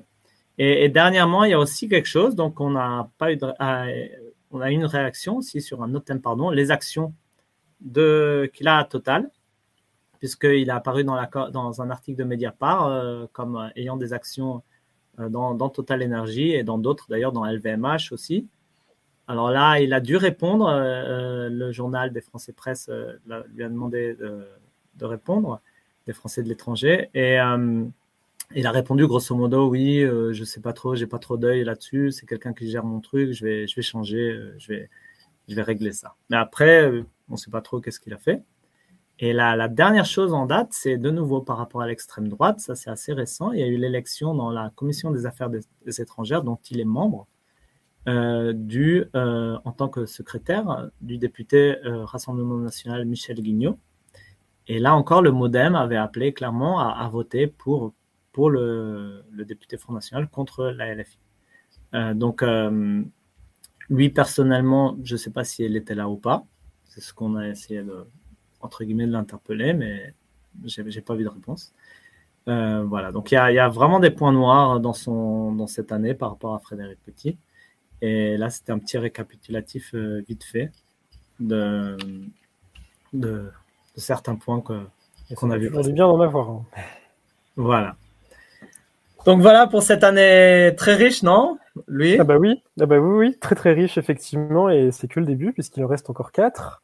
Et, et, dernièrement, il y a aussi quelque chose, donc on n'a pas eu de, ah, on a une réaction aussi sur un autre thème, pardon, les actions qu'il a à Total, puisqu'il est apparu dans, un article de Mediapart euh, comme ayant des actions euh, dans, Total Energy et dans d'autres, d'ailleurs dans LVMH aussi. Alors là, il a dû répondre, euh, le journal des Français Presse lui a demandé de, de, répondre, des Français de l'étranger, et il a répondu grosso modo oui, euh, je sais pas trop, j'ai pas trop d'œil là-dessus, c'est quelqu'un qui gère mon truc, je vais, je vais changer, euh, je vais, je vais régler ça. Mais après, euh, on sait pas trop qu'est-ce qu'il a fait. Et la, la dernière chose en date, c'est de nouveau par rapport à l'extrême droite, ça c'est assez récent. Il y a eu l'élection dans la commission des affaires étrangères dont il est membre, euh, du, en tant que secrétaire du député Rassemblement national Michel Guignot. Et là encore, le MoDem avait appelé clairement à voter pour pour le, député Front National contre la LFI. Euh, donc, euh, lui, personnellement, je ne sais pas si elle était là ou pas. C'est ce qu'on a essayé de, entre guillemets, de l'interpeller, mais je n'ai pas vu de réponse. Euh, voilà, donc il y, a, vraiment des points noirs dans, son, dans cette année par rapport à Frédéric Petit. Et là, c'était un petit récapitulatif vite fait de, de, certains points qu'on a vu. On est bien d'en avoir. Hein. Voilà. Donc voilà pour cette année très riche, non Lui Ah bah oui, ah bah oui, oui, très très riche effectivement, et c'est que le début puisqu'il en reste encore quatre.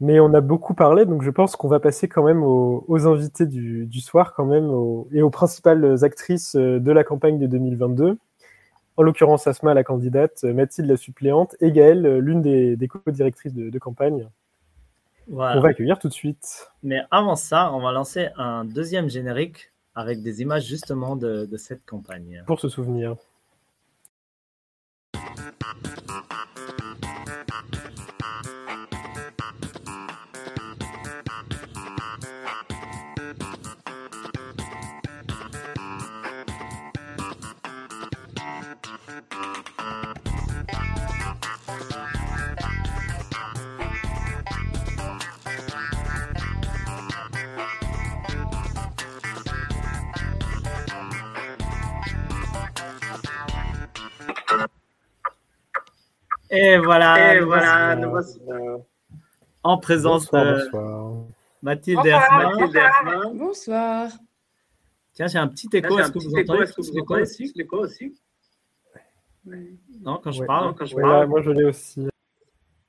Mais on a beaucoup parlé, donc je pense qu'on va passer quand même aux, invités du, soir quand même et aux principales actrices de la campagne de 2022. En l'occurrence, Asma, la candidate, Mathilde, la suppléante, et Gaëlle, l'une des, co-directrices de, campagne. On va accueillir tout de suite. Mais avant ça, on va lancer un deuxième générique avec des images justement de, cette campagne. Pour se souvenir. Et voilà, voilà, en présence de Mathilde Asma. Bonsoir. Tiens, j'ai un petit écho. Est-ce que vous entendez Est-ce que vous entendez aussi L'écho aussi? Non, quand je parle, quand je parle. moi, je l'ai aussi.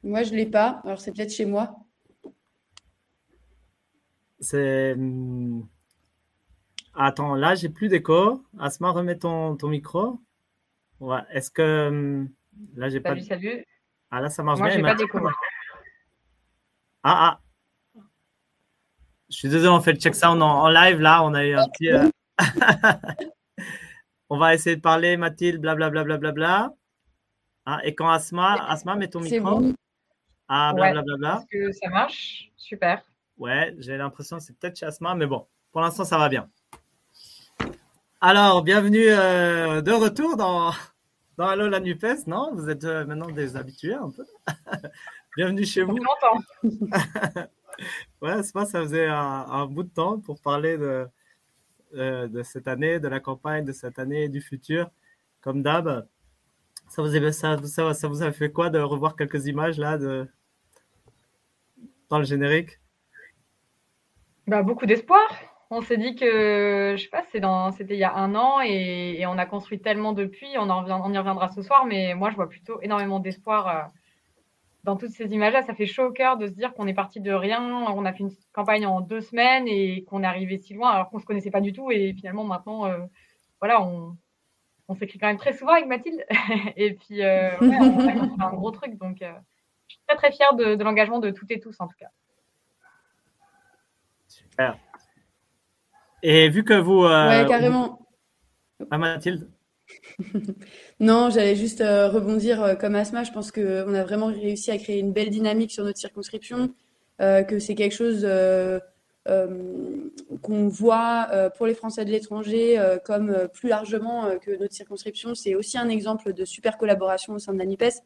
Moi, je l'ai pas. Alors, c'est peut-être chez moi. C'est. Hmm, attends, là, j'ai plus d'écho. Asma, remets ton, ton micro. Ouais. Est-ce que hmm, Là, j'ai pas. Salut. Ah, là, ça marche Moi, bien. Moi, j'ai pas. Ah, ah. Je suis désolé, on fait le check sound en, live. Là, on a eu un petit. Euh, on va essayer de parler, Mathilde, blablabla. Bla, bla, bla, ah, et quand Asma, Asma, mets ton micro. Bon. Ah, blablabla. Est-ce que ça marche? Super. Ouais, j'ai l'impression que c'est peut-être chez Asma, mais bon, pour l'instant, ça va bien. Alors, bienvenue euh, de retour dans, non, allô la NUPES, non? Vous êtes euh, maintenant des habitués un peu. Bienvenue chez vous. ouais, c'est pas, ça faisait un, bout de temps pour parler de, euh, de cette année, de la campagne de cette année du futur. Comme d'hab, ça vous, ça, ça, ça vous a fait quoi de revoir quelques images là de, dans le générique? Bah, Beaucoup d'espoir on s'est dit que, je sais pas, c'était il y a un an et, on a construit tellement depuis. On, y reviendra ce soir, mais moi, je vois plutôt énormément d'espoir euh, dans toutes ces images-là. Ça fait chaud au cœur de se dire qu'on est parti de rien. On a fait une campagne en deux semaines et qu'on est arrivé si loin alors qu'on se connaissait pas du tout. Et finalement, maintenant, euh, voilà, on, s'écrit quand même très souvent avec Mathilde. et puis, ouais, on, fait un gros truc. Donc, je suis très, très fière de, de l'engagement de toutes et tous, en tout cas. Super. Et vu que vous. ouais, carrément. Ah, Mathilde non, j'allais juste rebondir comme Asma. Je pense qu'on a vraiment réussi à créer une belle dynamique sur notre circonscription, que c'est quelque chose qu'on voit pour les Français de l'étranger comme plus largement que notre circonscription. C'est aussi un exemple de super collaboration au sein de la NIPES.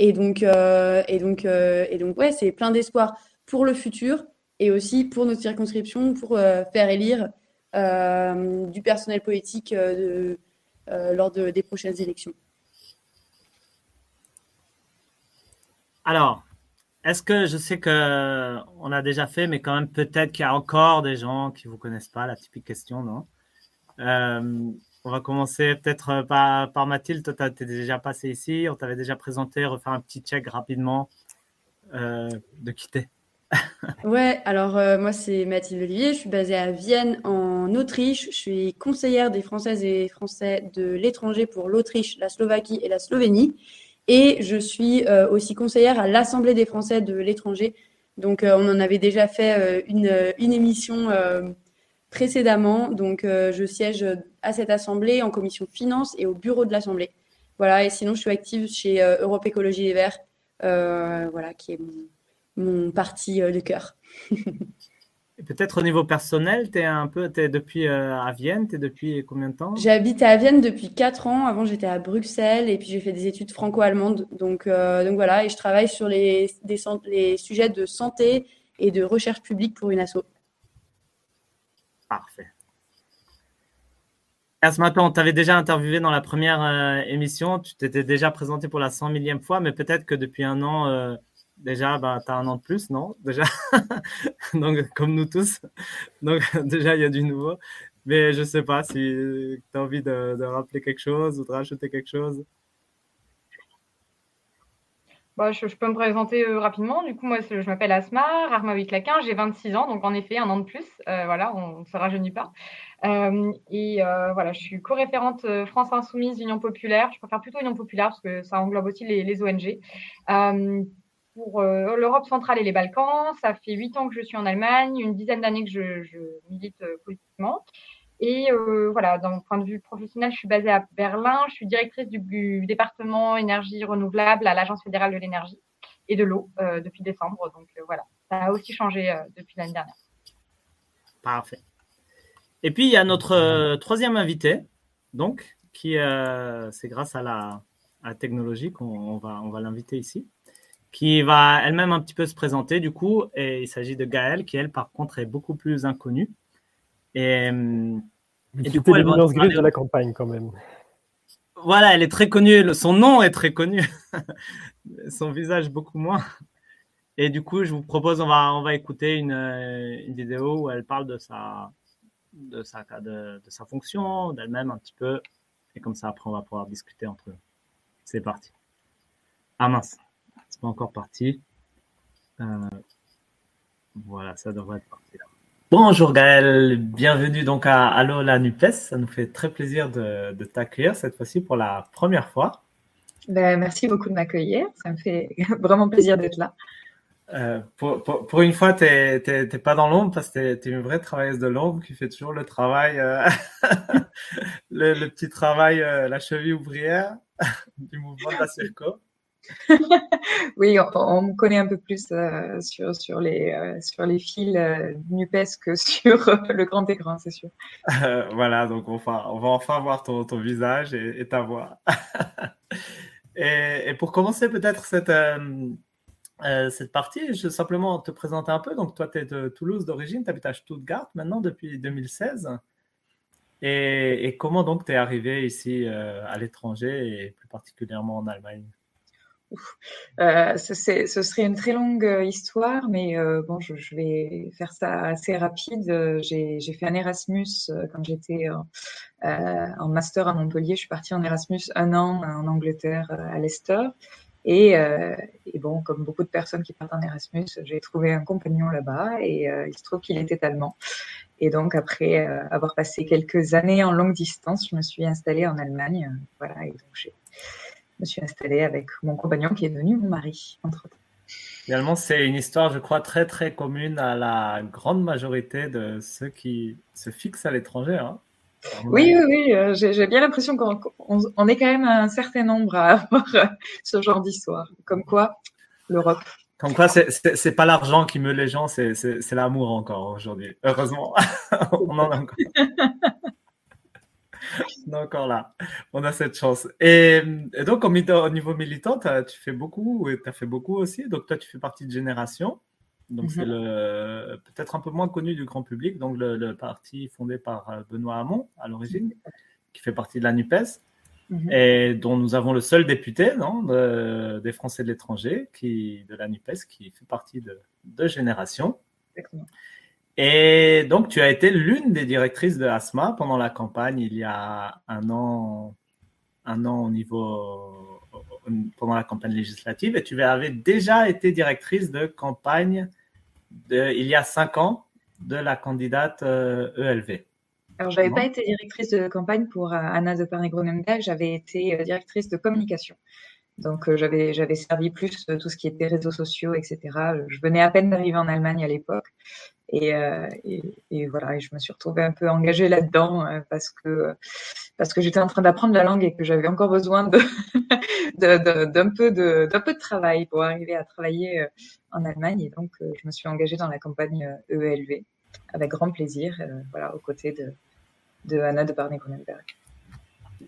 Et donc, et donc, et donc ouais, c'est plein d'espoir pour le futur et aussi pour notre circonscription, pour faire élire du personnel politique de euh, lors de, des prochaines élections. Alors, est-ce que je sais que on a déjà fait, mais quand même peut-être qu'il y a encore des gens qui vous connaissent pas, la typique question, non? Euh, On va commencer peut-être par, par, Mathilde. Toi, tu es déjà passé ici, on t'avait déjà présenté, refaire un petit check rapidement euh, de quitter. ouais, alors euh, moi c'est Mathilde Olivier, je suis basée à Vienne en Autriche, je suis conseillère des Françaises et Français de l'étranger pour l'Autriche, la Slovaquie et la Slovénie, et je suis euh, aussi conseillère à l'Assemblée des Français de l'étranger. Donc euh, on en avait déjà fait une, émission précédemment, donc je siège à cette assemblée en commission finance et au bureau de l'Assemblée. Voilà, et sinon je suis active chez Europe Écologie Les Verts, voilà, qui est mon mon parti euh, de cœur. Peut-être au niveau personnel, tu es un peu, es depuis euh, à Vienne, tu es depuis combien de temps? J'habite à Vienne depuis 4 ans. Avant, j'étais à Bruxelles et puis j'ai fait des études franco-allemandes. Donc, euh, donc voilà, et je travaille sur les, des, les sujets de santé et de recherche publique pour une asso. Parfait. ce matin, on t'avait déjà interviewé dans la première émission. Tu t'étais déjà présenté pour la 100 millième fois, mais peut-être que depuis un an, déjà, bah, tu as un an de plus, non? Déjà, donc comme nous tous. Donc déjà, il y a du nouveau. Mais je ne sais pas si tu as envie de, rappeler quelque chose ou de rajouter quelque chose. Bah, je, peux me présenter euh, rapidement. Du coup, moi, je m'appelle Asma, Armaoui Claquin, j'ai 26 ans, donc en effet, un an de plus. Euh, voilà, on ne se rajeunit pas. Euh, et voilà, je suis co-référente France Insoumise Union Populaire. Je préfère plutôt Union Populaire parce que ça englobe aussi les ONG pour euh, l'Europe centrale et les Balkans. Ça fait huit ans que je suis en Allemagne, une dizaine d'années que je, milite euh, politiquement. Et euh, voilà, d'un point de vue professionnel, je suis basée à Berlin. Je suis directrice du, département énergie renouvelable à l'Agence fédérale de l'énergie et de l'eau depuis décembre. Donc voilà, ça a aussi changé depuis l'année dernière. Parfait. Et puis il y a notre troisième invité, donc, qui c'est grâce à la, à technologie qu'on va, on va l'inviter ici qui va elle-même un petit peu se présenter du coup. Et il s'agit de Gaëlle, qui elle, par contre, est beaucoup plus inconnue. Et, et du coup, elle va de la campagne quand même. Voilà, elle est très connue. Son nom est très connu. Son visage beaucoup moins. Et du coup, je vous propose, on va, on va écouter une, une vidéo où elle parle de sa, de sa, de, de sa fonction, d'elle-même un petit peu. Et comme ça, après, on va pouvoir discuter entre eux. C'est parti. Ah mince pas encore parti. Euh, voilà, ça devrait être parti là. Bonjour Gaël, bienvenue donc à Allo la Nupes. Ça nous fait très plaisir de, t'accueillir cette fois-ci pour la première fois. Ben, merci beaucoup de m'accueillir. Ça me fait vraiment plaisir d'être là. Euh, pour, une fois, tu n'es pas dans l'ombre parce que tu es, une vraie travailleuse de l'ombre qui fait toujours le travail, euh, le, petit travail, la cheville ouvrière du mouvement de la Circo. oui, on, me connaît un peu plus euh, sur, sur, les, euh, sur les fils euh, NUPES que sur le grand écran, c'est sûr. voilà, donc on va, on va enfin voir ton, ton visage et, ta voix. et, pour commencer peut-être cette, cette partie, je vais simplement te présenter un peu. Donc toi, tu es de Toulouse d'origine, tu habites à Stuttgart maintenant depuis 2016. Et, et comment donc tu es arrivé ici à l'étranger et plus particulièrement en Allemagne? Euh, ce, serait une très longue euh, histoire, mais euh, bon, je, vais faire ça assez rapide. J'ai fait un Erasmus quand j'étais en master à Montpellier. Je suis partie en Erasmus un an en Angleterre à Leicester. Et, et, bon, comme beaucoup de personnes qui partent en Erasmus, j'ai trouvé un compagnon là-bas et il se trouve qu'il était allemand. Et donc, après avoir passé quelques années en longue distance, je me suis installée en Allemagne. voilà, et donc je me suis installée avec mon compagnon qui est devenu mon mari, entre-temps. Finalement, c'est une histoire, je crois, très très commune à la grande majorité de ceux qui se fixent à l'étranger. Hein. Oui, oui, oui. Euh, j'ai bien l'impression qu'on est quand même un certain nombre à avoir euh, ce genre d'histoire. Comme quoi, l'Europe. Comme quoi, c'est pas l'argent qui meut les gens, c'est l'amour encore aujourd'hui. Heureusement, on en a encore. on est encore là. On a cette chance. Et, donc, au, niveau militant, tu fais beaucoup, tu as fait beaucoup aussi. Donc, toi, tu fais partie de Génération. Donc, c'est mhm. peut-être un peu moins connu du grand public. Donc, le, parti fondé par euh, Benoît Hamon à l'origine, qui fait partie de la NUPES. Mhm. Et dont nous avons le seul député non, des Français de l'étranger qui de la NUPES qui fait partie de, de Génération. Exactement. Et donc, tu as été l'une des directrices de ASMA pendant la campagne il y a un an, un an au niveau, pendant la campagne législative. Et tu avais déjà été directrice de campagne de, il y a cinq ans de la candidate ELV. Euh, e Alors, je n'avais pas été directrice de campagne pour euh, Anna de Parné-Gronenberg, j'avais été euh, directrice de communication. Donc, j'avais, j'avais servi plus tout ce qui était réseaux sociaux, etc. Je venais à peine d'arriver en Allemagne à l'époque. Euh, et, et, voilà, et je me suis retrouvée un peu engagée là-dedans euh, parce que parce que j'étais en train d'apprendre la langue et que j'avais encore besoin d'un peu de d'un peu de travail pour arriver à travailler euh, en Allemagne. Et donc, je me suis engagée dans la campagne EELV avec grand plaisir, voilà, aux côtés de, de Anna de Barney-Grunenberg.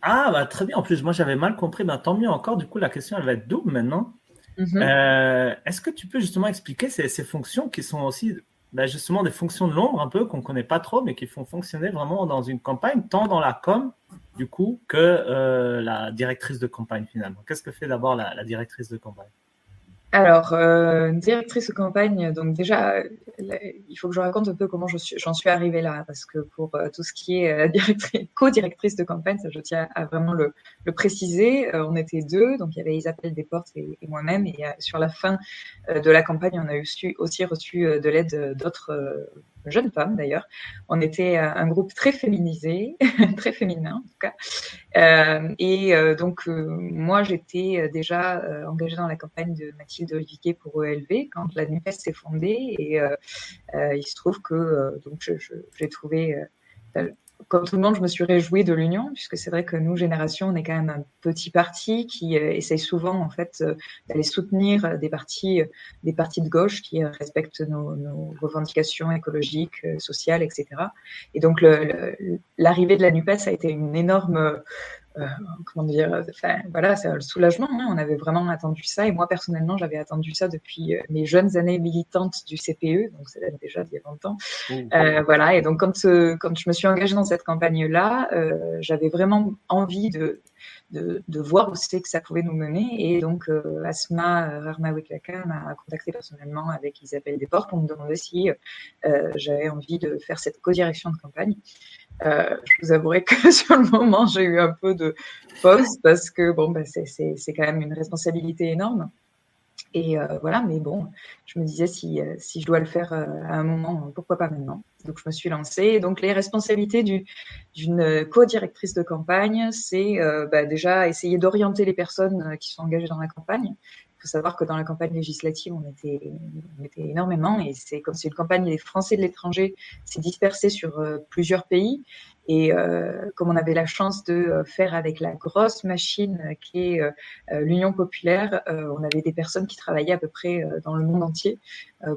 Ah, bah, très bien. En plus, moi, j'avais mal compris. Bah, tant mieux encore. Du coup, la question, elle va être double maintenant. Mm-hmm. Est-ce que tu peux justement expliquer ces, ces, fonctions qui sont aussi bah, justement des fonctions de l'ombre un peu qu'on ne connaît pas trop, mais qui font fonctionner vraiment dans une campagne, tant dans la com, du coup, que euh, la directrice de campagne finalement? Qu'est-ce que fait d'abord la directrice de campagne? Alors, euh, directrice de campagne, donc déjà, euh, il faut que je raconte un peu comment j'en suis, suis arrivée là, parce que pour euh, tout ce qui est euh, co-directrice de campagne, ça je tiens à vraiment le, le préciser, on était deux, donc il y avait Isabelle Desportes et, et moi-même, et sur la fin de la campagne, on a aussi, aussi reçu de l'aide d'autres jeunes femmes d'ailleurs. On était euh, un groupe très féminisé, très féminin en tout cas. Euh, et euh, donc moi j'étais déjà engagée dans la campagne de Mathilde Olivier pour ELV quand la NUPES s'est fondée et il se trouve que donc j'ai trouvé comme tout le monde, je me suis réjouie de l'union, puisque c'est vrai que nous, Génération, on est quand même un petit parti qui euh, essaye souvent, en fait, euh, d'aller soutenir des partis, euh, des partis de gauche qui respectent nos, nos revendications écologiques, sociales, etc. Et donc, l'arrivée de la NUPES a été une énorme euh, comment dire, voilà, c'est le soulagement. Hein. On avait vraiment attendu ça. Et moi, personnellement, j'avais attendu ça depuis euh, mes jeunes années militantes du CPE. Donc, ça date déjà d'il y a longtemps. Euh, voilà. Et donc, quand, quand je me suis engagée dans cette campagne-là, j'avais vraiment envie de, de, de, voir où c'était que ça pouvait nous mener. Et donc, Asma Rarmawiklaka m'a contacté personnellement avec Isabelle Desportes pour me demander si j'avais envie de faire cette co-direction de campagne. Euh, je vous avouerai que sur le moment, j'ai eu un peu de pause parce que bon, bah, c'est quand même une responsabilité énorme. Et euh, voilà, mais bon, je me disais si, euh, si je dois le faire à un moment, pourquoi pas maintenant? Donc je me suis lancée. Donc les responsabilités d'une co-directrice de campagne, c'est bah, déjà essayer d'orienter les personnes qui sont engagées dans la campagne, il faut savoir que dans la campagne législative, on était, on était énormément et c'est comme c'est une campagne des Français de l'étranger, c'est dispersé sur euh, plusieurs pays. Et euh, comme on avait la chance de euh, faire avec la grosse machine qui est l'Union populaire, on avait des personnes qui travaillaient à peu près dans le monde entier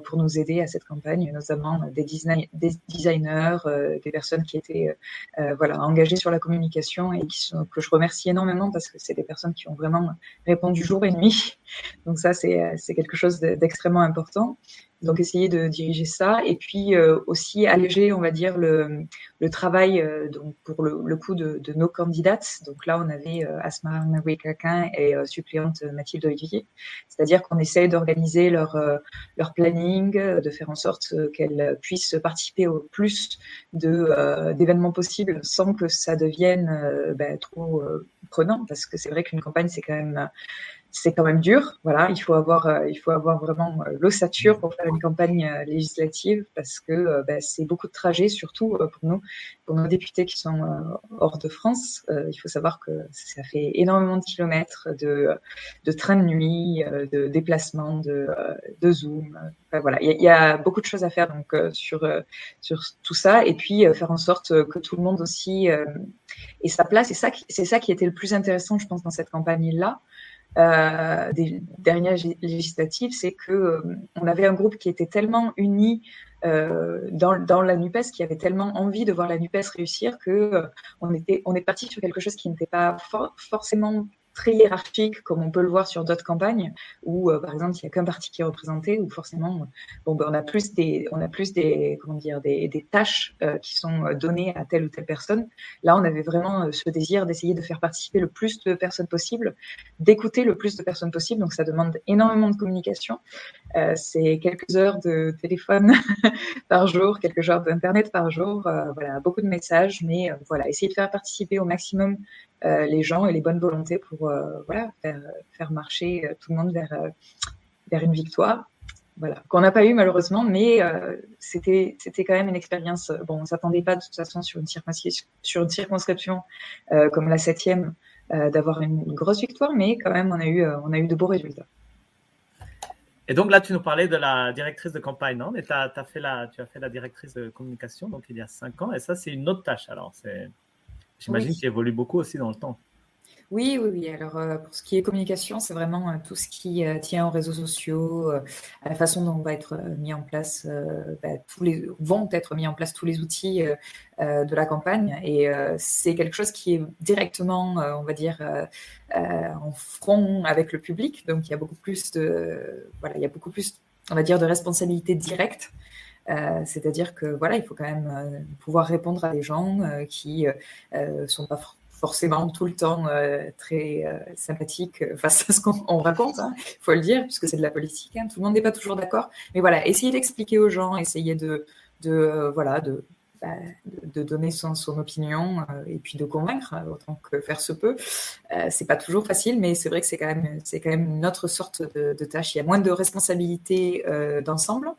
pour nous aider à cette campagne, notamment des, des designers, des personnes qui étaient voilà engagées sur la communication et qui sont, que je remercie énormément parce que c'est des personnes qui ont vraiment répondu jour et nuit. Donc ça, c'est quelque chose d'extrêmement important. Donc essayer de diriger ça et puis euh, aussi alléger, on va dire, le, le travail euh, donc pour le, le coup de, de, nos candidates. Donc là, on avait euh, Asma Kakin et euh, suppléante Mathilde Olivier. C'est-à-dire qu'on essaye d'organiser leur, leur de faire en sorte qu'elles puissent participer au plus d'événements possibles sans que ça devienne ben, trop prenant, parce que c'est vrai qu'une campagne, c'est quand même c'est quand même dur. Voilà, il faut avoir, euh, il faut avoir vraiment euh, l'ossature pour faire une campagne euh, législative parce que bah, c'est beaucoup de trajets, surtout pour nous, pour nos députés qui sont hors de France. il faut savoir que ça fait énormément de kilomètres de, de train de nuit, de déplacements, de, de Zoom. voilà, il y, y, a beaucoup de choses à faire donc sur sur tout ça et puis faire en sorte que tout le monde aussi ait sa place. Et ça, c'est ça qui était le plus intéressant, je pense, dans cette campagne là euh, des dernières législatives, c'est que euh, on avait un groupe qui était tellement uni euh, dans, dans, la Nupes, qui avait tellement envie de voir la Nupes réussir que euh, on était, on est parti sur quelque chose qui n'était pas forcément très hiérarchique, comme on peut le voir sur d'autres campagnes, où euh, par exemple il n'y a qu'un parti qui est représenté, où forcément bon, ben, on a plus des, on a plus des, comment dire, des, des tâches euh, qui sont euh, données à telle ou telle personne. Là, on avait vraiment ce désir d'essayer de faire participer le plus de personnes possible, d'écouter le plus de personnes possible. Donc ça demande énormément de communication. C'est quelques heures de téléphone par jour, quelques heures d'internet par jour. voilà, beaucoup de messages, mais voilà, essayer de faire participer au maximum euh, les gens et les bonnes volontés pour euh, voilà, faire, faire marcher euh, tout le monde vers, vers une victoire. Voilà, qu'on n'a pas eu malheureusement, mais c'était c'était quand même une expérience. Bon, on s'attendait pas de toute façon sur une circonscription, une comme la septième d'avoir une, grosse victoire, mais quand même on a eu on a eu de beaux résultats. Et donc là, tu nous parlais de la directrice de campagne, non? Mais as, as fait la, tu as fait la directrice de communication, donc il y a cinq ans, et ça, c'est une autre tâche. Alors, J'imagine qu'il évolue beaucoup aussi dans le temps. Oui, oui, oui. Alors, euh, pour ce qui est communication, c'est vraiment euh, tout ce qui euh, tient aux réseaux sociaux, à la façon dont on va être mis en place, bah, vont être mis en place tous les outils de la campagne. Et c'est quelque chose qui est directement, on va dire, en front avec le public. Donc, il y a beaucoup plus de, voilà, il y a beaucoup plus, on va dire, de responsabilité directe. C'est-à-dire que voilà, il faut quand même pouvoir répondre à des gens qui ne sont pas forcément tout le temps très sympathiques face à ce qu'on raconte, il hein, faut le dire, puisque c'est de la politique. Hein, tout le monde n'est pas toujours d'accord. Mais voilà, essayer d'expliquer aux gens, essayer de, de voilà, de bah, de, donner son, opinion euh, et puis de convaincre euh, autant que faire se peut. Euh, c'est pas toujours facile, mais c'est vrai que c'est quand même c'est quand même une autre sorte de, tâche. Il y a moins de responsabilité d'ensemble,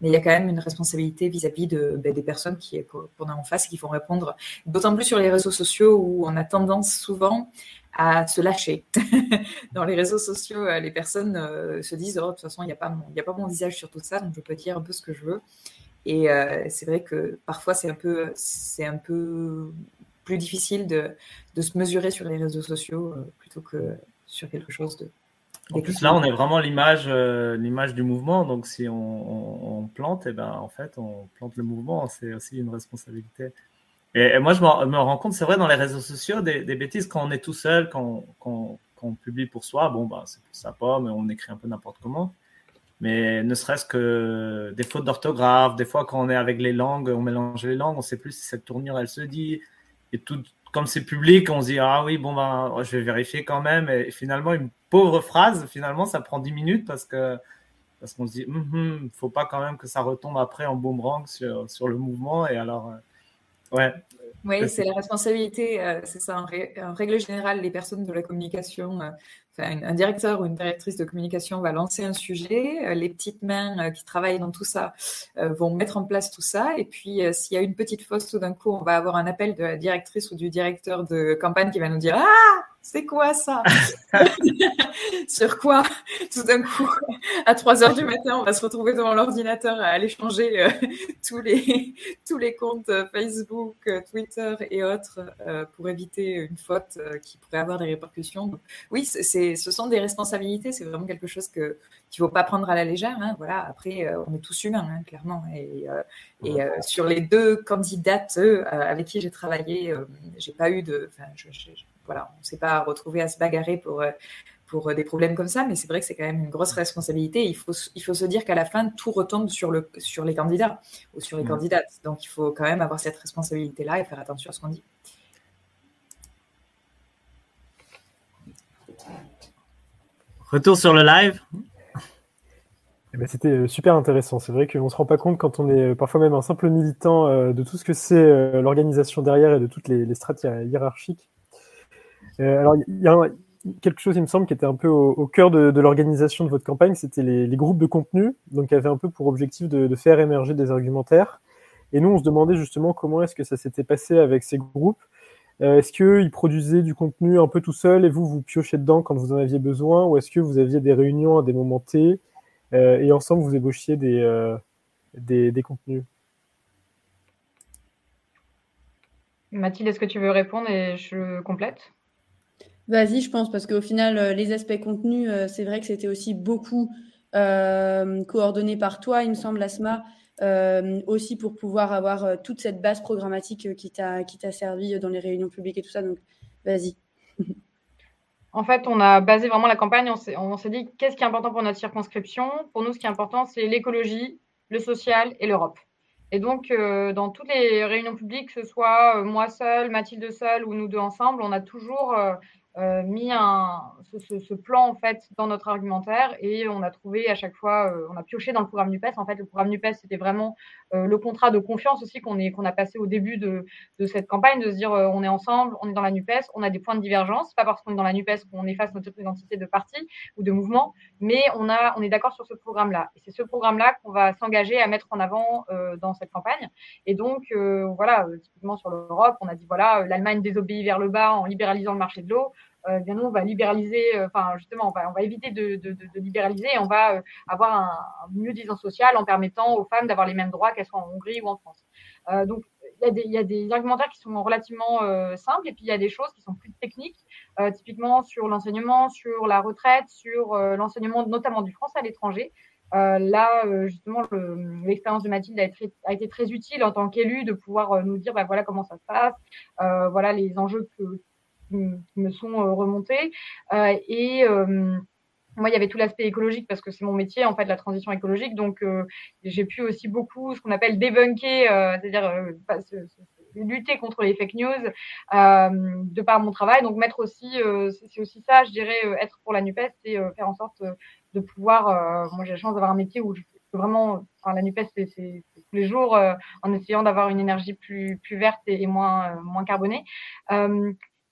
mais il y a quand même une responsabilité vis-à-vis de, ben, des personnes qui qu'on a en face et qui font répondre. D'autant plus sur les réseaux sociaux où on a tendance souvent à se lâcher. Dans les réseaux sociaux, les personnes se disent oh, de toute façon, il n'y a, pas mon, a pas mon visage sur tout ça, donc je peux dire un peu ce que je veux. Et euh, c'est vrai que parfois, c'est un, peu, un peu plus difficile de, de, se mesurer sur les réseaux sociaux euh, plutôt que sur quelque chose de. En plus, là, on est vraiment l'image, euh, l'image du mouvement. Donc, si on, on, plante, et eh ben, en fait, on plante le mouvement. C'est aussi une responsabilité. Et, moi, je me, rends compte, c'est vrai, dans les réseaux sociaux, des, des, bêtises quand on est tout seul, quand, quand, quand on publie pour soi. Bon, bah, c'est sympa, mais on écrit un peu n'importe comment mais ne serait-ce que des fautes d'orthographe, des fois quand on est avec les langues, on mélange les langues, on sait plus si cette tournure elle se dit, et tout, comme c'est public, on se dit ah oui bon ben je vais vérifier quand même, et finalement une pauvre phrase, finalement ça prend 10 minutes parce que parce qu'on se dit hum, hum, faut pas quand même que ça retombe après en boomerang sur, sur le mouvement, et alors euh, ouais. Oui, c'est la responsabilité, euh, c'est ça, en, règle générale, les personnes de la communication un directeur ou une directrice de communication va lancer un sujet, euh, les petites mains euh, qui travaillent dans tout ça euh, vont mettre en place tout ça, et puis s'il y a une petite fausse, tout d'un coup, on va avoir un appel de la directrice ou du directeur de campagne qui va nous dire Ah c'est quoi ça? Sur quoi? Tout d'un coup, à 3 heures du matin, on va se retrouver devant l'ordinateur à aller changer euh, tous, les, tous les comptes euh, Facebook, euh, Twitter et autres pour éviter une faute qui pourrait avoir des répercussions. oui, c'est, ce sont des responsabilités, c'est vraiment quelque chose que, qu'il ne faut pas prendre à la légère. Hein. Voilà, après, on est tous humains, hein, clairement. Et, et sur les deux candidates avec qui j'ai travaillé, j'ai pas eu de. Je, voilà, on ne s'est pas retrouvé à se bagarrer pour, euh, pour euh, des problèmes comme ça, mais c'est vrai que c'est quand même une grosse responsabilité. Il faut, il faut se dire qu'à la fin, tout retombe sur, le, sur les candidats ou sur les mmh. candidates. Donc il faut quand même avoir cette responsabilité-là et faire attention à ce qu'on dit. Retour sur le live. Eh ben, C'était euh, super intéressant. C'est vrai qu'on ne se rend pas compte quand on est parfois même un simple militant de tout ce que c'est l'organisation derrière et de toutes les, les strates hiérarchiques. Euh, alors, il y, quelque chose, il me semble, qui était un peu au, cœur de, l'organisation de votre campagne, c'était les, groupes de contenu, donc qui avaient un peu pour objectif de, faire émerger des argumentaires. Et nous, on se demandait justement comment est-ce que ça s'était passé avec ces groupes. Euh, est-ce qu'ils produisaient du contenu un peu tout seul et vous, vous piochez dedans quand vous en aviez besoin Ou est-ce que vous aviez des réunions à des moments T euh, et ensemble vous ébauchiez des contenus? Mathilde, est-ce que tu veux répondre et je complète? Vas-y, je pense, parce qu'au final, euh, les aspects contenus, euh, c'est vrai que c'était aussi beaucoup euh, coordonné par toi, il me semble, Asma, aussi pour pouvoir avoir toute cette base programmatique qui t'a servi dans les réunions publiques et tout ça. Donc, vas-y. En fait, on a basé vraiment la campagne, on s'est dit qu'est-ce qui est important pour notre circonscription? Pour nous, ce qui est important, c'est l'écologie, le social et l'Europe. Et donc, dans toutes les réunions publiques, que ce soit moi seule, Mathilde seule ou nous deux ensemble, on a toujours euh, mis un, ce, ce, plan en fait dans notre argumentaire et on a trouvé à chaque fois, euh, on a pioché dans le programme NUPES. En fait, le programme NUPES, c'était vraiment le contrat de confiance aussi qu'on qu'on a passé au début de, de cette campagne, de se dire on est ensemble, on est dans la NUPES, on a des points de divergence, pas parce qu'on est dans la NUPES qu'on efface notre identité de parti ou de mouvement, mais on, a, on est d'accord sur ce programme-là. Et c'est ce programme-là qu'on va s'engager à mettre en avant dans cette campagne. Et donc, voilà, typiquement sur l'Europe, on a dit voilà, l'Allemagne désobéit vers le bas en libéralisant le marché de l'eau. Euh, bien nous, on va libéraliser, euh, enfin justement, on va, on va éviter de, de, libéraliser et on va euh, avoir un, un mieux disant social en permettant aux femmes d'avoir les mêmes droits qu'elles soient en Hongrie ou en France. donc, il y, a des, il y, a des, argumentaires qui sont relativement simples et puis il y a des choses qui sont plus techniques, typiquement sur l'enseignement, sur la retraite, sur l'enseignement notamment du français à l'étranger. Euh, là, justement, l'expérience de Mathilde a été, a été, très utile en tant qu'élue de pouvoir nous dire, bah, voilà comment ça se passe, euh, voilà les enjeux que, qui, me sont euh, remontés. Euh, et euh, moi, il y avait tout l'aspect écologique parce que c'est mon métier, en fait, la transition écologique. Donc, j'ai pu aussi beaucoup, ce qu'on appelle débunker, c'est-à-dire lutter contre les fake news de par mon travail. Donc, mettre aussi, c'est aussi ça, je dirais, être pour la NUPES, c'est faire en sorte de pouvoir. moi, j'ai la chance d'avoir un métier où je peux vraiment. Enfin, la NUPES, c'est tous les jours en essayant d'avoir une énergie plus, plus verte et, et moins, moins carbonée.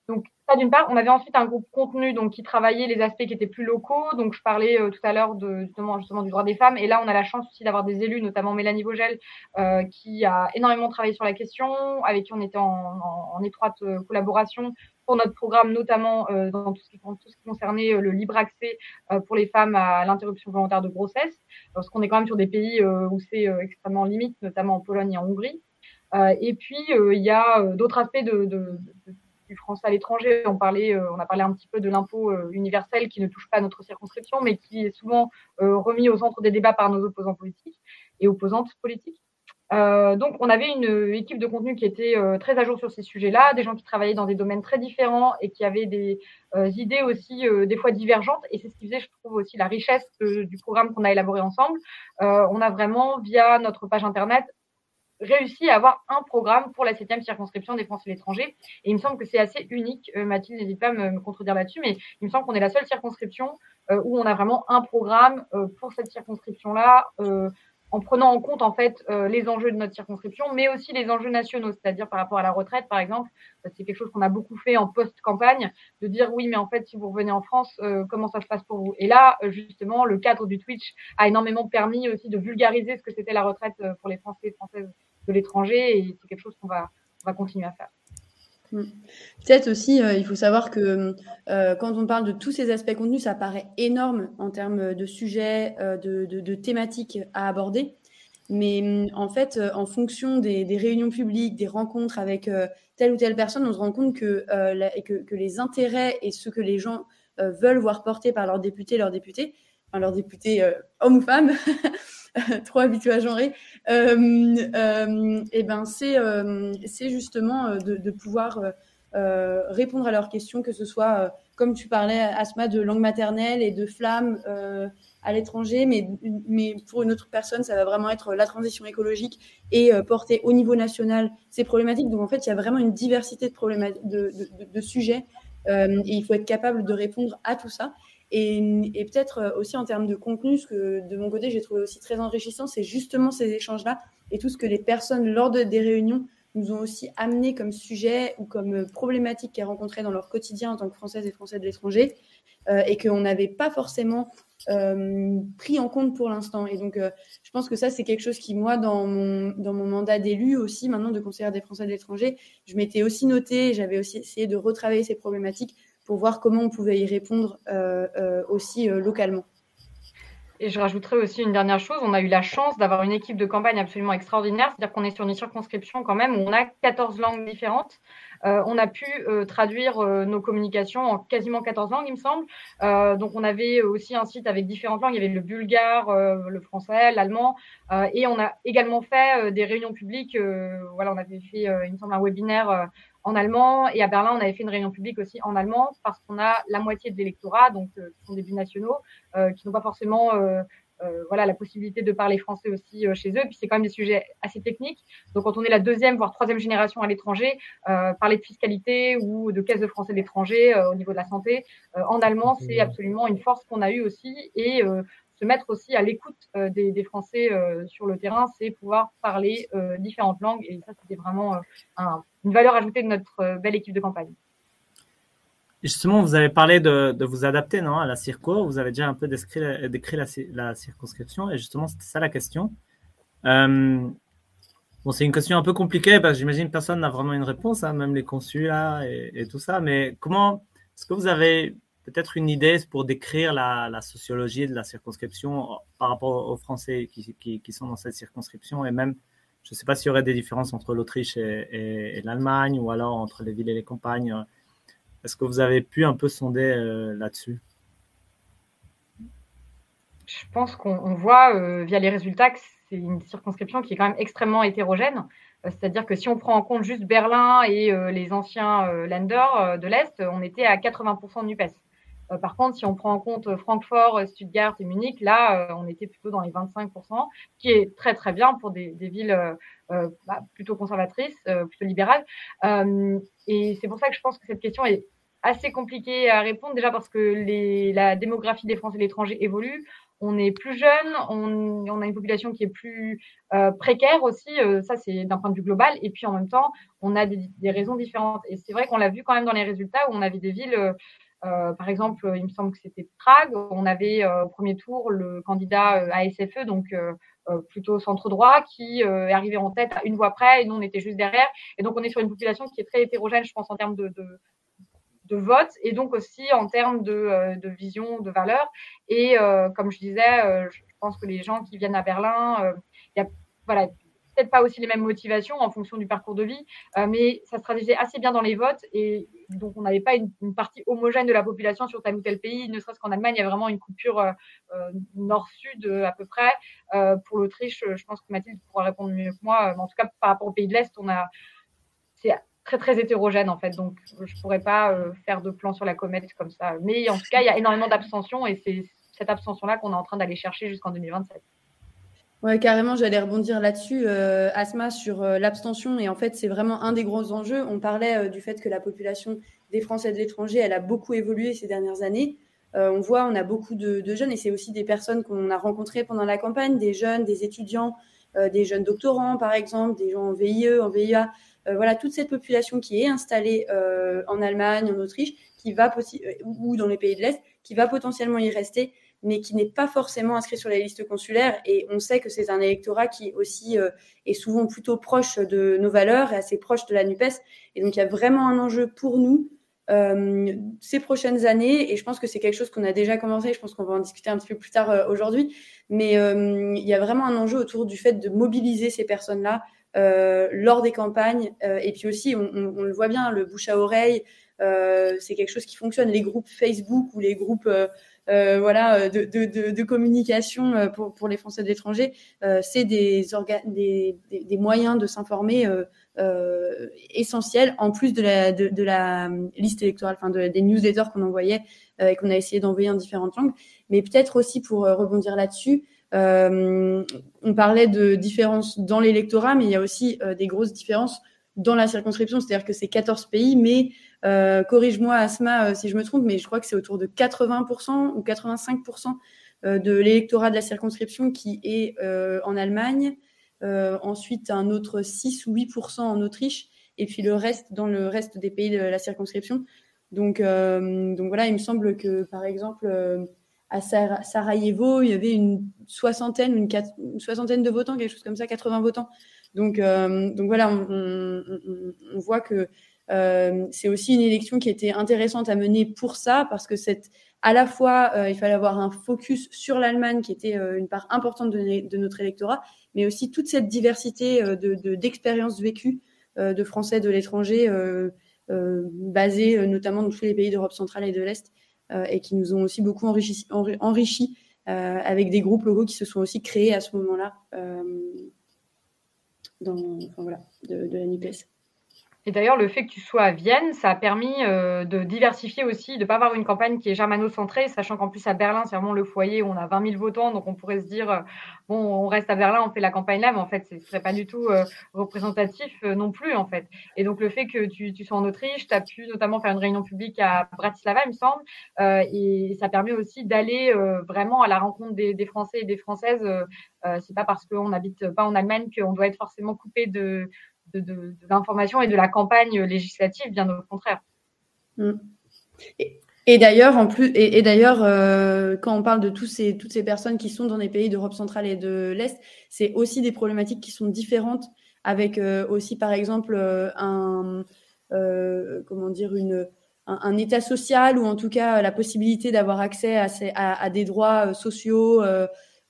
Donc ça d'une part, on avait ensuite un groupe contenu donc qui travaillait les aspects qui étaient plus locaux. Donc je parlais euh, tout à l'heure de justement justement du droit des femmes et là on a la chance aussi d'avoir des élus, notamment Mélanie Vogel, euh, qui a énormément travaillé sur la question, avec qui on était en, en, étroite euh, collaboration pour notre programme, notamment euh, dans tout ce, qui, tout ce qui concernait le libre accès pour les femmes à l'interruption volontaire de grossesse, parce qu'on est quand même sur des pays où c'est extrêmement limite, notamment en Pologne et en Hongrie. et puis il y a d'autres aspects de, de, de français à l'étranger. On euh, on a parlé un petit peu de l'impôt euh, universel qui ne touche pas notre circonscription, mais qui est souvent euh, remis au centre des débats par nos opposants politiques et opposantes politiques. donc, on avait une équipe de contenu qui était très à jour sur ces sujets-là, des gens qui travaillaient dans des domaines très différents et qui avaient des idées aussi des fois divergentes. Et c'est ce qui faisait, je trouve, aussi la richesse du programme qu'on a élaboré ensemble. on a vraiment, via notre page internet, réussi à avoir un programme pour la septième circonscription des Français de l'étranger. Et il me semble que c'est assez unique. Euh, Mathilde, n'hésite pas à me, contredire là-dessus, mais il me semble qu'on est la seule circonscription euh, où on a vraiment un programme euh, pour cette circonscription-là, en prenant en compte en fait les enjeux de notre circonscription, mais aussi les enjeux nationaux, c'est-à-dire par rapport à la retraite, par exemple. C'est quelque chose qu'on a beaucoup fait en post-campagne, de dire oui, mais en fait, si vous revenez en France, comment ça se passe pour vous? Et là, justement, le cadre du Twitch a énormément permis aussi de vulgariser ce que c'était la retraite pour les Français et Françaises de l'étranger et c'est quelque chose qu'on va, va continuer à faire. Hmm. Peut-être aussi, euh, il faut savoir que euh, quand on parle de tous ces aspects contenus, ça paraît énorme en termes de sujets, euh, de, thématiques à aborder. Mais hmm, en fait, en fonction des, réunions publiques, des rencontres avec telle ou telle personne, on se rend compte que, que, les intérêts et ce que les gens veulent voir porter par leurs députés, leurs députés, enfin leurs députés hommes ou femmes, trop habitué à genrer, euh, euh, et ben c'est euh, c'est justement de, de pouvoir répondre à leurs questions, que ce soit, comme tu parlais, Asma, de langue maternelle et de flammes à l'étranger, mais, mais pour une autre personne, ça va vraiment être la transition écologique et porter au niveau national ces problématiques. Donc en fait, il y a vraiment une diversité de, de, de, de sujets et il faut être capable de répondre à tout ça. Et, peut-être euh, aussi en termes de contenu, ce que de mon côté j'ai trouvé aussi très enrichissant, c'est justement ces échanges-là et tout ce que les personnes lors de, des réunions nous ont aussi amené comme sujet ou comme problématique qu'elles rencontraient dans leur quotidien en tant que Françaises et Français de l'étranger et qu'on n'avait pas forcément pris en compte pour l'instant. Et donc, je pense que ça, c'est quelque chose qui, moi, dans mon, dans mon mandat d'élu aussi, maintenant de conseillère des Français de l'étranger, je m'étais aussi noté, j'avais aussi essayé de retravailler ces problématiques pour voir comment on pouvait y répondre aussi localement. Et je rajouterais aussi une dernière chose, on a eu la chance d'avoir une équipe de campagne absolument extraordinaire, c'est-à-dire qu'on est sur une circonscription quand même où on a 14 langues différentes. Euh, on a pu euh, traduire euh, nos communications en quasiment 14 langues, il me semble. donc on avait aussi un site avec différentes langues, il y avait le bulgare, le français, l'allemand, et on a également fait des réunions publiques. voilà, on avait fait, il me semble, un webinaire en allemand. Et à Berlin, on avait fait une réunion publique aussi en allemand parce qu'on a la moitié de l'électorat, donc euh, qui sont des binationaux, euh, qui n'ont pas forcément euh, voilà, la possibilité de parler français aussi chez eux. Puis c'est quand même des sujets assez techniques. Donc quand on est la deuxième, voire troisième génération à l'étranger, parler de fiscalité ou de caisse de français de l'étranger au niveau de la santé, en allemand, c'est absolument une force qu'on a eue aussi. Et se mettre aussi à l'écoute des, Français sur le terrain, c'est pouvoir parler différentes langues. Et ça, c'était vraiment un une valeur ajoutée de notre euh, belle équipe de campagne. Justement, vous avez parlé de, vous adapter non, à la circo. Vous avez déjà un peu décrit, la, circonscription. Et justement, c'était ça la question. Euh, bon, c'est une question un peu compliquée parce que personne n'a vraiment une réponse, hein, même les consuls là et, tout ça. Mais comment est-ce que vous avez peut-être une idée pour décrire la, sociologie de la circonscription par rapport aux Français qui, sont dans cette circonscription et même je ne sais pas s'il y aurait des différences entre l'Autriche et, l'Allemagne ou alors entre les villes et les campagnes. Est-ce que vous avez pu un peu sonder euh, là-dessus? Je pense qu'on voit euh, via les résultats que c'est une circonscription qui est quand même extrêmement hétérogène. Euh, c'est-à-dire que si on prend en compte juste Berlin et les anciens Länder de l'Est, on était à 80% de NUPES. Euh, par contre, si on prend en compte Francfort, Stuttgart et Munich, là, euh, on était plutôt dans les 25%, qui est très très bien pour des, villes euh, bah, plutôt conservatrices, plutôt libérales. et c'est pour ça que je pense que cette question est assez compliquée à répondre, déjà parce que les, la démographie des Français et de l'étranger évolue. On est plus jeune, on, a une population qui est plus précaire aussi, ça c'est d'un point de vue global, et puis en même temps, on a des, des raisons différentes. Et c'est vrai qu'on l'a vu quand même dans les résultats où on avait des villes euh, par exemple, il me semble que c'était Prague. On avait euh, au premier tour le candidat euh, ASFE, donc plutôt centre droit, qui est arrivé en tête à une voix près et nous on était juste derrière. Et donc on est sur une population qui est très hétérogène, je pense, en termes de, vote et donc aussi en termes de, vision, de valeur. Et comme je disais, je pense que les gens qui viennent à Berlin, y a voilà, peut-être pas aussi les mêmes motivations en fonction du parcours de vie, euh, mais ça se traduisait assez bien dans les votes et donc on n'avait pas une, partie homogène de la population sur tel ou tel pays, ne serait-ce qu'en Allemagne, il y a vraiment une coupure euh, euh, nord-sud à peu près. pour l'Autriche, je pense que Mathilde pourra répondre mieux que moi, mais en tout cas par rapport au pays de l'Est, on a c'est très très hétérogène en fait, donc je pourrais pas faire de plan sur la comète comme ça. Mais en tout cas, il y a énormément d'abstention et c'est cette abstention-là qu'on est en train d'aller chercher jusqu'en 2027. Ouais, carrément, j'allais rebondir là-dessus, euh, Asma, sur euh, l'abstention. Et en fait, c'est vraiment un des gros enjeux. On parlait euh, du fait que la population des Français de l'étranger, elle a beaucoup évolué ces dernières années. on voit, on a beaucoup de, jeunes, et c'est aussi des personnes qu'on a rencontrées pendant la campagne, des jeunes, des étudiants, des jeunes doctorants, par exemple, des gens en VIE, en VIA. voilà, toute cette population qui est installée en Allemagne, en Autriche, qui va ou dans les pays de l'Est, qui va potentiellement y rester mais qui n'est pas forcément inscrit sur les listes consulaires. Et on sait que c'est un électorat qui aussi euh, est souvent plutôt proche de nos valeurs et assez proche de la NUPES. Et donc il y a vraiment un enjeu pour nous euh, ces prochaines années. Et je pense que c'est quelque chose qu'on a déjà commencé. Je pense qu'on va en discuter un petit peu plus tard euh, aujourd'hui. Mais il y a vraiment un enjeu autour du fait de mobiliser ces personnes-là lors des campagnes. et puis aussi, on, on, le voit bien, le bouche à oreille, c'est quelque chose qui fonctionne. Les groupes Facebook ou les groupes voilà, de, de, de, communication euh, pour, pour les Français de l'étranger, euh, c'est des, des, des, moyens de s'informer essentiels, en plus de la, de, la liste électorale, enfin de, des newsletters qu'on envoyait et qu'on a essayé d'envoyer en différentes langues. Mais peut-être aussi pour rebondir là-dessus, on parlait de différences dans l'électorat, mais il y a aussi des grosses différences dans la circonscription, c'est-à-dire que c'est 14 pays, mais euh, corrige-moi Asma euh, si je me trompe, mais je crois que c'est autour de 80% ou 85% euh, de l'électorat de la circonscription qui est en Allemagne, ensuite un autre 6 ou 8% en Autriche, et puis le reste dans le reste des pays de la circonscription. Donc, voilà, il me semble que par exemple à Sarajevo, il y avait une soixantaine, une, soixantaine de votants, quelque chose comme ça, 80 votants. Donc, voilà, on, voit que euh, c'est aussi une élection qui était intéressante à mener pour ça, parce que c'est à la fois, euh, il fallait avoir un focus sur l'Allemagne, qui était euh, une part importante de, notre électorat, mais aussi toute cette diversité d'expériences de, vécues de Français de l'étranger, basées notamment dans tous les pays d'Europe centrale et de l'Est, et qui nous ont aussi beaucoup enrichi, enrichi avec des groupes locaux qui se sont aussi créés à ce moment-là voilà, de, de la NUPES. Et d'ailleurs, le fait que tu sois à Vienne, ça a permis euh, de diversifier aussi, de ne pas avoir une campagne qui est germano-centrée, sachant qu'en plus à Berlin, c'est vraiment le foyer où on a 20 000 votants, donc on pourrait se dire, euh, bon, on reste à Berlin, on fait la campagne là, mais en fait, ce ne serait pas du tout euh, représentatif non plus, en fait. Et donc, le fait que tu, tu sois en Autriche, tu as pu notamment faire une réunion publique à Bratislava, il me semble, et ça permet aussi d'aller vraiment à la rencontre des, des, Français et des Françaises. c'est pas parce qu'on n'habite pas en Allemagne qu'on doit être forcément coupé de de, l'information et de la campagne législative, bien au contraire. Mm. Et, d'ailleurs, en plus, et, d'ailleurs, euh, quand on parle de tous ces, toutes ces personnes qui sont dans les pays d'Europe centrale et de l'Est, c'est aussi des problématiques qui sont différentes, avec euh, aussi, par exemple, euh, un, comment dire, une, un, état social ou en tout cas la possibilité d'avoir accès à, à, à, des droits sociaux,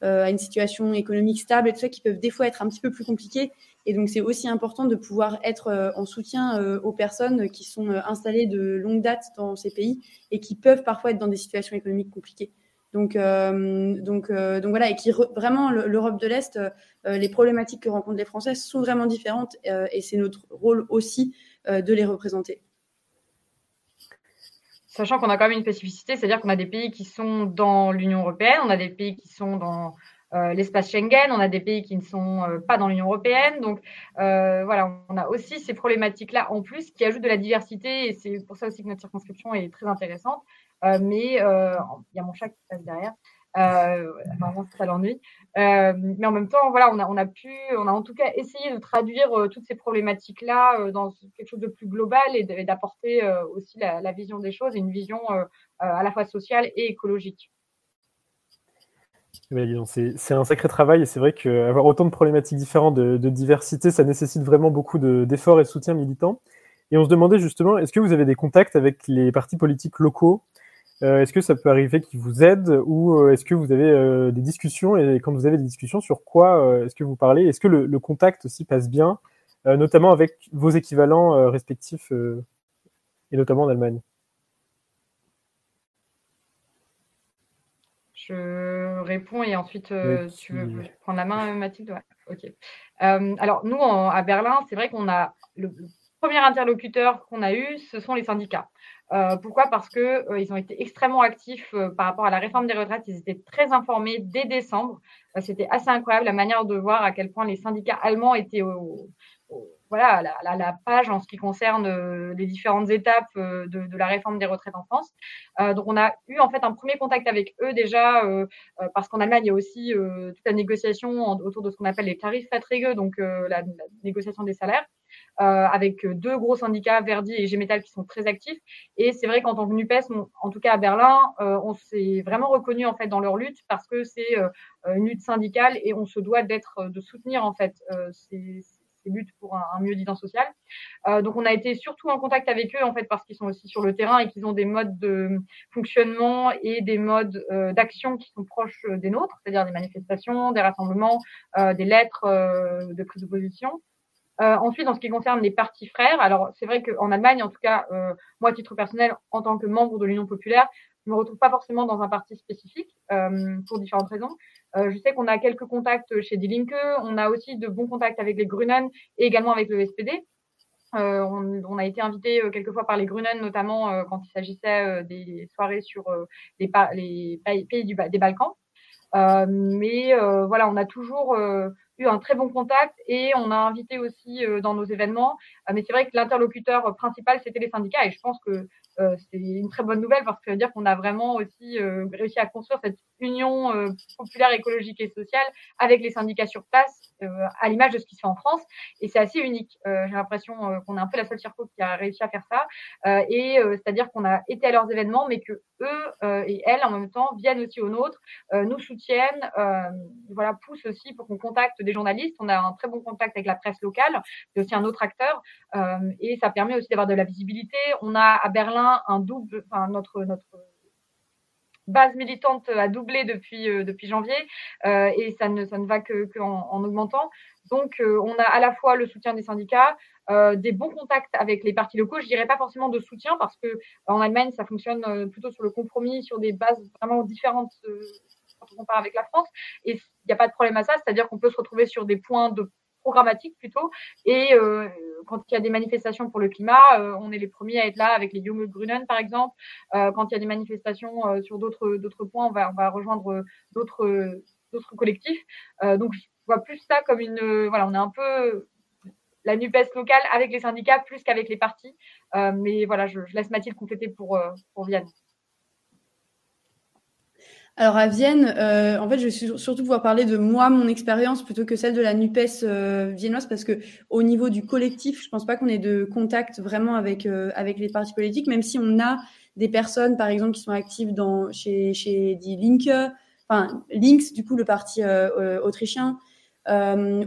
à une situation économique stable et tout ça, qui peuvent des fois être un petit peu plus compliqués et donc, c'est aussi important de pouvoir être euh, en soutien euh, aux personnes qui sont euh, installées de longue date dans ces pays et qui peuvent parfois être dans des situations économiques compliquées. Donc, donc, donc voilà, et qui vraiment l'Europe de l'Est, les problématiques que rencontrent les Français sont vraiment différentes et c'est notre rôle aussi de les représenter. Sachant qu'on a quand même une spécificité, c'est-à-dire qu'on a des pays qui sont dans l'Union européenne, on a des pays qui sont dans l'espace Schengen, on a des pays qui ne sont euh, pas dans l'Union européenne. Donc euh, voilà, on a aussi ces problématiques-là en plus qui ajoutent de la diversité et c'est pour ça aussi que notre circonscription est très intéressante. mais il y a mon chat qui passe derrière. Euh, ça l'ennuie. mais en même temps, voilà, on a, on a pu, on a en tout cas essayé de traduire toutes ces problématiques-là dans quelque chose de plus global et d'apporter aussi la, la, vision des choses et une vision à la fois sociale et écologique. C'est un sacré travail et c'est vrai qu'avoir autant de problématiques différentes, de, diversité, ça nécessite vraiment beaucoup d'efforts et de soutien militant. Et on se demandait justement, est-ce que vous avez des contacts avec les partis politiques locaux? Euh, Est-ce que ça peut arriver qu'ils vous aident ou euh, est-ce que vous avez euh, des discussions Et quand vous avez des discussions, sur quoi est-ce que vous parlez? Est-ce que le, le, contact aussi passe bien, notamment avec vos équivalents respectifs et notamment en Allemagne? Je réponds et ensuite euh, tu veux prendre la main, Mathilde? Ok. Euh, alors, nous, à Berlin, c'est vrai qu'on a le, premier interlocuteur qu'on a eu, ce sont les syndicats. Euh, pourquoi? Parce qu'ils ils ont été extrêmement actifs par rapport à la réforme des retraites. Ils étaient très informés dès décembre. C'était assez incroyable la manière de voir à quel point les syndicats allemands étaient au, voilà, la, page en ce qui concerne euh, les différentes étapes euh, de, la réforme des retraites en France. Euh, donc, on a eu en fait un premier contact avec eux déjà, parce qu'en Allemagne, il y a aussi toute la négociation autour de ce qu'on appelle les tarifs Verträge, donc la, négociation des salaires. avec deux gros syndicats, Verdi et G-Metal, qui sont très actifs. Et c'est vrai qu'en tant que NUPES, en tout cas à Berlin, on s'est vraiment reconnu en fait dans leur lutte parce que c'est une lutte syndicale et on se doit d'être, de soutenir en fait ces, lutte pour un, mieux disant social. Euh, donc on a été surtout en contact avec eux en fait parce qu'ils sont aussi sur le terrain et qu'ils ont des modes de fonctionnement et des modes euh, d'action qui sont proches des nôtres, c'est-à-dire des manifestations, des rassemblements, euh, des lettres de prise de position. ensuite, en ce qui concerne les partis frères, alors c'est vrai qu'en Allemagne, en tout cas, moi, à titre personnel, en tant que membre de l'Union populaire, je me retrouve pas forcément dans un parti spécifique pour différentes raisons. Euh, je sais qu'on a quelques contacts chez Die Linke, on a aussi de bons contacts avec les Grünen et également avec le SPD. Euh, on, a été invité euh, quelquefois par les Grünen, notamment quand il s'agissait des soirées sur les, pays des Balkans. mais voilà, on a toujours eu un très bon contact et on a invité aussi dans nos événements. mais c'est vrai que l'interlocuteur principal, c'était les syndicats et je pense que c'est une très bonne nouvelle parce que ça veut dire qu'on a vraiment aussi réussi à construire cette union populaire, écologique et sociale avec les syndicats sur place, à l'image de ce qui se fait en France. Et c'est assez unique. J'ai l'impression qu'on est un peu la seule circo qui a réussi à faire ça. et c'est-à-dire qu'on a été à leurs événements, mais que eux et elles, en même temps, viennent aussi aux nôtres, nous soutiennent, voilà, poussent aussi pour qu'on contacte des journalistes. On a un très bon contact avec la presse locale, c'est aussi un autre acteur, et ça permet aussi d'avoir de la visibilité. On a à Berlin un double, notre notre base militante a doublé depuis depuis janvier et ça ne ça ne va que, que en, augmentant. Donc on a à la fois le soutien des syndicats, des bons contacts avec les partis locaux. Je dirais pas forcément de soutien parce que en Allemagne ça fonctionne plutôt sur le compromis, sur des bases vraiment différentes quand on compare avec la France. Et il n'y a pas de problème à ça, c'est-à-dire qu'on peut se retrouver sur des points de programmatique plutôt. Et euh, quand il y a des manifestations pour le climat, euh, on est les premiers à être là avec les Grünen par exemple. Euh, quand il y a des manifestations sur d'autres points, on va rejoindre d'autres collectifs. donc je vois plus ça comme une voilà, on est un peu la NUPES locale avec les syndicats plus qu'avec les partis. mais voilà, je, je laisse Mathilde compléter pour, pour Vienne. Alors à Vienne, euh, en fait, je vais surtout pouvoir parler de moi, mon expérience, plutôt que celle de la Nupes euh, viennoise, parce que au niveau du collectif, je pense pas qu'on ait de contact vraiment avec euh, avec les partis politiques, même si on a des personnes, par exemple, qui sont actives dans chez chez Die Linke, enfin Links, du coup le parti autrichien,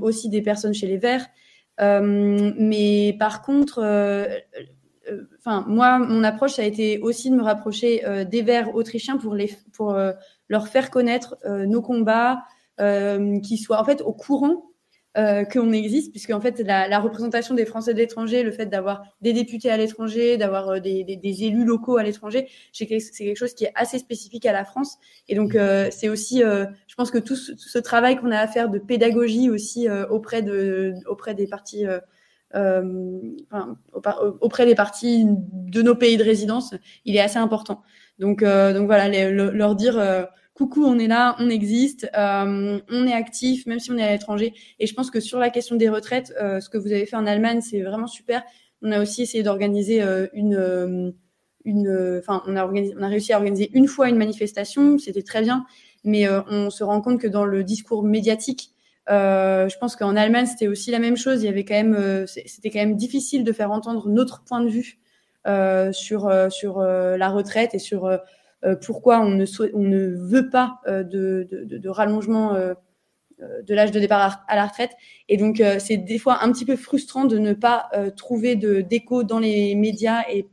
aussi des personnes chez les Verts. mais par contre, enfin moi, mon approche ça a été aussi de me rapprocher des Verts autrichiens pour les pour leur faire connaître euh, nos combats, euh, qu'ils soient en fait au courant euh, qu'on existe, puisque en fait la, représentation des Français de l'étranger, le fait d'avoir des députés à l'étranger, d'avoir des, élus locaux à l'étranger, c'est quelque chose qui est assez spécifique à la France. Et donc c'est aussi, je pense que tout ce, travail qu'on a à faire de pédagogie aussi auprès auprès des partis. Auprès des partis de nos pays de résidence, il est assez important. Donc, donc voilà, les, leur dire coucou, on est là, on existe, euh, on est actif, même si on est à l'étranger. Et je pense que sur la question des retraites, euh, ce que vous avez fait en Allemagne, c'est vraiment super. On a aussi essayé d'organiser euh, une, une, enfin, on a organisé, on a réussi à organiser une fois une manifestation, c'était très bien. Mais on se rend compte que dans le discours médiatique, je pense qu'en Allemagne, c'était aussi la même chose. Il y avait quand même, c'était quand même difficile de faire entendre notre point de vue sur sur la retraite et sur euh, pourquoi on ne, on ne veut pas euh, de, de, rallongement euh, de l'âge de départ à la retraite. Et donc, c'est des fois un petit peu frustrant de ne pas trouver de d'écho dans les médias et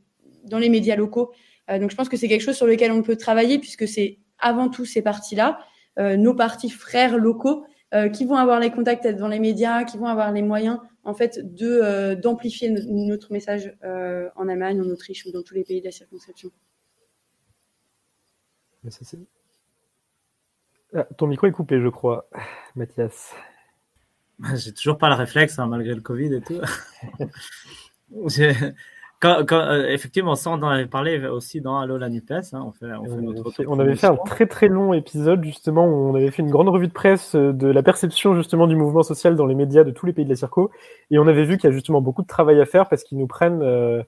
dans les médias locaux. donc, je pense que c'est quelque chose sur lequel on peut travailler puisque c'est avant tout ces partis-là, nos partis frères locaux, qui vont avoir les contacts dans les médias, qui vont avoir les moyens en fait de d'amplifier notre message en Allemagne, en Autriche ou dans tous les pays de la circonscription. Ah, ton micro est coupé, je crois, Mathias. J'ai toujours pas le réflexe, hein, malgré le Covid et tout. quand, euh, effectivement, ça, on en avait parlé aussi dans Allo la Nupes. Hein, on, avait fait un très très long épisode, justement, où on avait fait une grande revue de presse euh, de la perception justement du mouvement social dans les médias de tous les pays de la Circo. Et on avait vu qu'il y a justement beaucoup de travail à faire parce qu'ils nous prennent. Euh,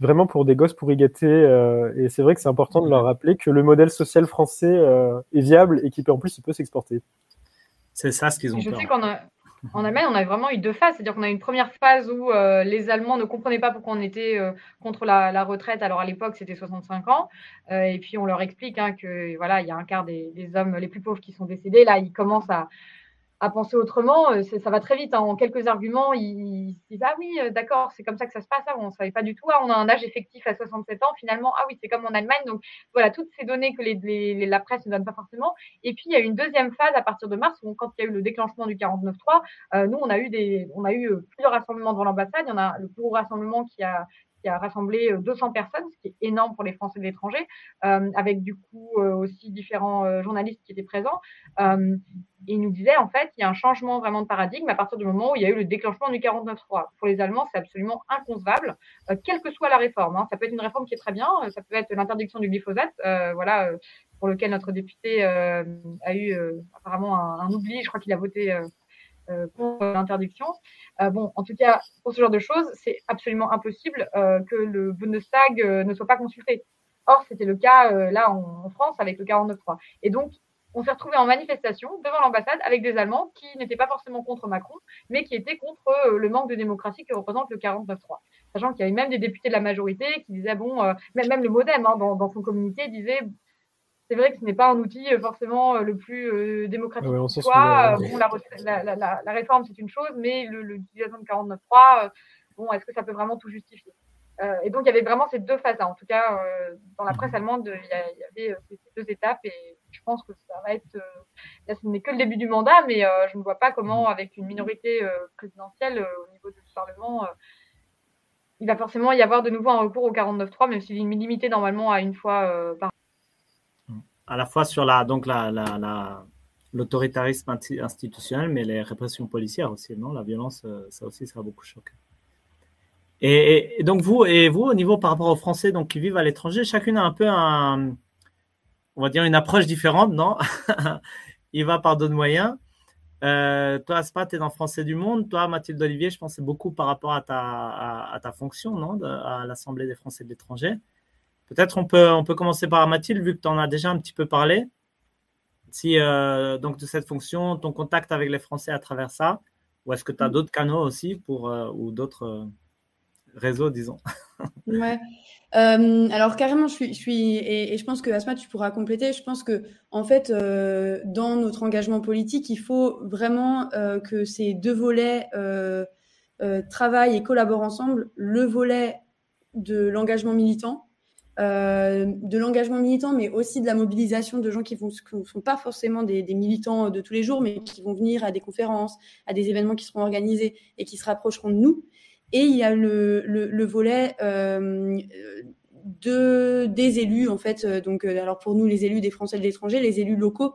vraiment pour des gosses pour y gâter. Euh, et c'est vrai que c'est important de leur rappeler que le modèle social français euh, est viable et qu'en plus il peut s'exporter. C'est ça ce qu'ils ont. Je sais en Allemagne, on a vraiment eu deux phases. C'est-à-dire qu'on a une première phase où euh, les Allemands ne comprenaient pas pourquoi on était contre la, retraite. Alors à l'époque, c'était 65 ans. et puis on leur explique hein, que voilà, il y a un quart des, hommes les plus pauvres qui sont décédés. Là, ils commencent à, à penser autrement, euh, ça va très vite. Hein. En quelques arguments, ils, disent Ah oui, euh, d'accord, c'est comme ça que ça se passe. Ah, on ne savait pas du tout. Ah, on a un âge effectif à 67 ans. Finalement, ah oui, c'est comme en Allemagne. Donc voilà, toutes ces données que les, la presse ne donne pas forcément. Et puis, il y a une deuxième phase à partir de mars, où, quand il y a eu le déclenchement du 49.3, euh, nous, on a eu, des, on a eu plusieurs rassemblements devant l'ambassade. Il y en a le plus gros rassemblement qui a, qui a rassemblé 200 personnes, ce qui est énorme pour les Français de l'étranger, euh, avec du coup euh, aussi différents journalistes qui étaient présents. Euh, il nous disait en fait, il y a un changement vraiment de paradigme à partir du moment où il y a eu le déclenchement du 49.3. Pour les Allemands, c'est absolument inconcevable, euh, quelle que soit la réforme. Hein. Ça peut être une réforme qui est très bien, euh, ça peut être l'interdiction du glyphosate, euh, voilà, pour lequel notre député a eu apparemment un, oubli. Je crois qu'il a voté pour l'interdiction. bon, en tout cas, pour ce genre de choses, c'est absolument impossible que le Bundestag ne soit pas consulté. Or, c'était le cas là en, France avec le 49.3. Et donc, on s'est retrouvé en manifestation devant l'ambassade avec des Allemands qui n'étaient pas forcément contre Macron, mais qui étaient contre le manque de démocratie que représente le 49.3. Sachant qu'il y avait même des députés de la majorité qui disaient, bon, même, le Modem, hein, dans, dans, son communiqué, disait c'est vrai que ce n'est pas un outil euh, forcément euh, le plus euh, démocratique ouais, soit. Bon, la, la, la, la, réforme, c'est une chose, mais l'utilisation de 49.3, bon, est-ce que ça peut vraiment tout justifier? Et donc, il y avait vraiment ces deux phases-là. En tout cas, dans la presse allemande, il y, avait ces deux étapes et je pense que ça va être. là, ce n'est que le début du mandat, mais je ne vois pas comment, avec une minorité présidentielle au niveau du Parlement, il va forcément y avoir de nouveau un recours au 49.3, même s'il est limité normalement à une fois par à la fois sur la donc la, la, l'autoritarisme institutionnel, mais les répressions policières aussi, non? La violence, euh, ça aussi, ça a beaucoup choqué. Et, donc vous et vous au niveau par rapport aux Français donc qui vivent à l'étranger, chacune a un peu un, on va dire une approche différente, non? Il va par d'autres moyens. Euh, toi, Aspa, tu es dans Français du Monde. Toi, Mathilde Olivier, je pense beaucoup par rapport à ta, à, ta fonction, non? À l'Assemblée des Français de l'étranger. Peut-être on peut, on peut commencer par Mathilde, vu que tu en as déjà un petit peu parlé. Si, euh, donc, de cette fonction, ton contact avec les Français à travers ça, ou est-ce que tu as d'autres canaux aussi pour, euh, ou d'autres euh, réseaux, disons? Ouais. alors carrément, je suis, je suis et, je pense que Asma, tu pourras compléter. Je pense que en fait, dans notre engagement politique, il faut vraiment que ces deux volets travaillent et collaborent ensemble. Le volet de l'engagement militant, de l'engagement militant, mais aussi de la mobilisation de gens qui ne sont pas forcément des, militants de tous les jours, mais qui vont venir à des conférences, à des événements qui seront organisés et qui se rapprocheront de nous. Et il y a le, volet euh, de, des élus, en fait. Donc, euh, alors pour nous, les élus des Français de l'étranger, les élus locaux.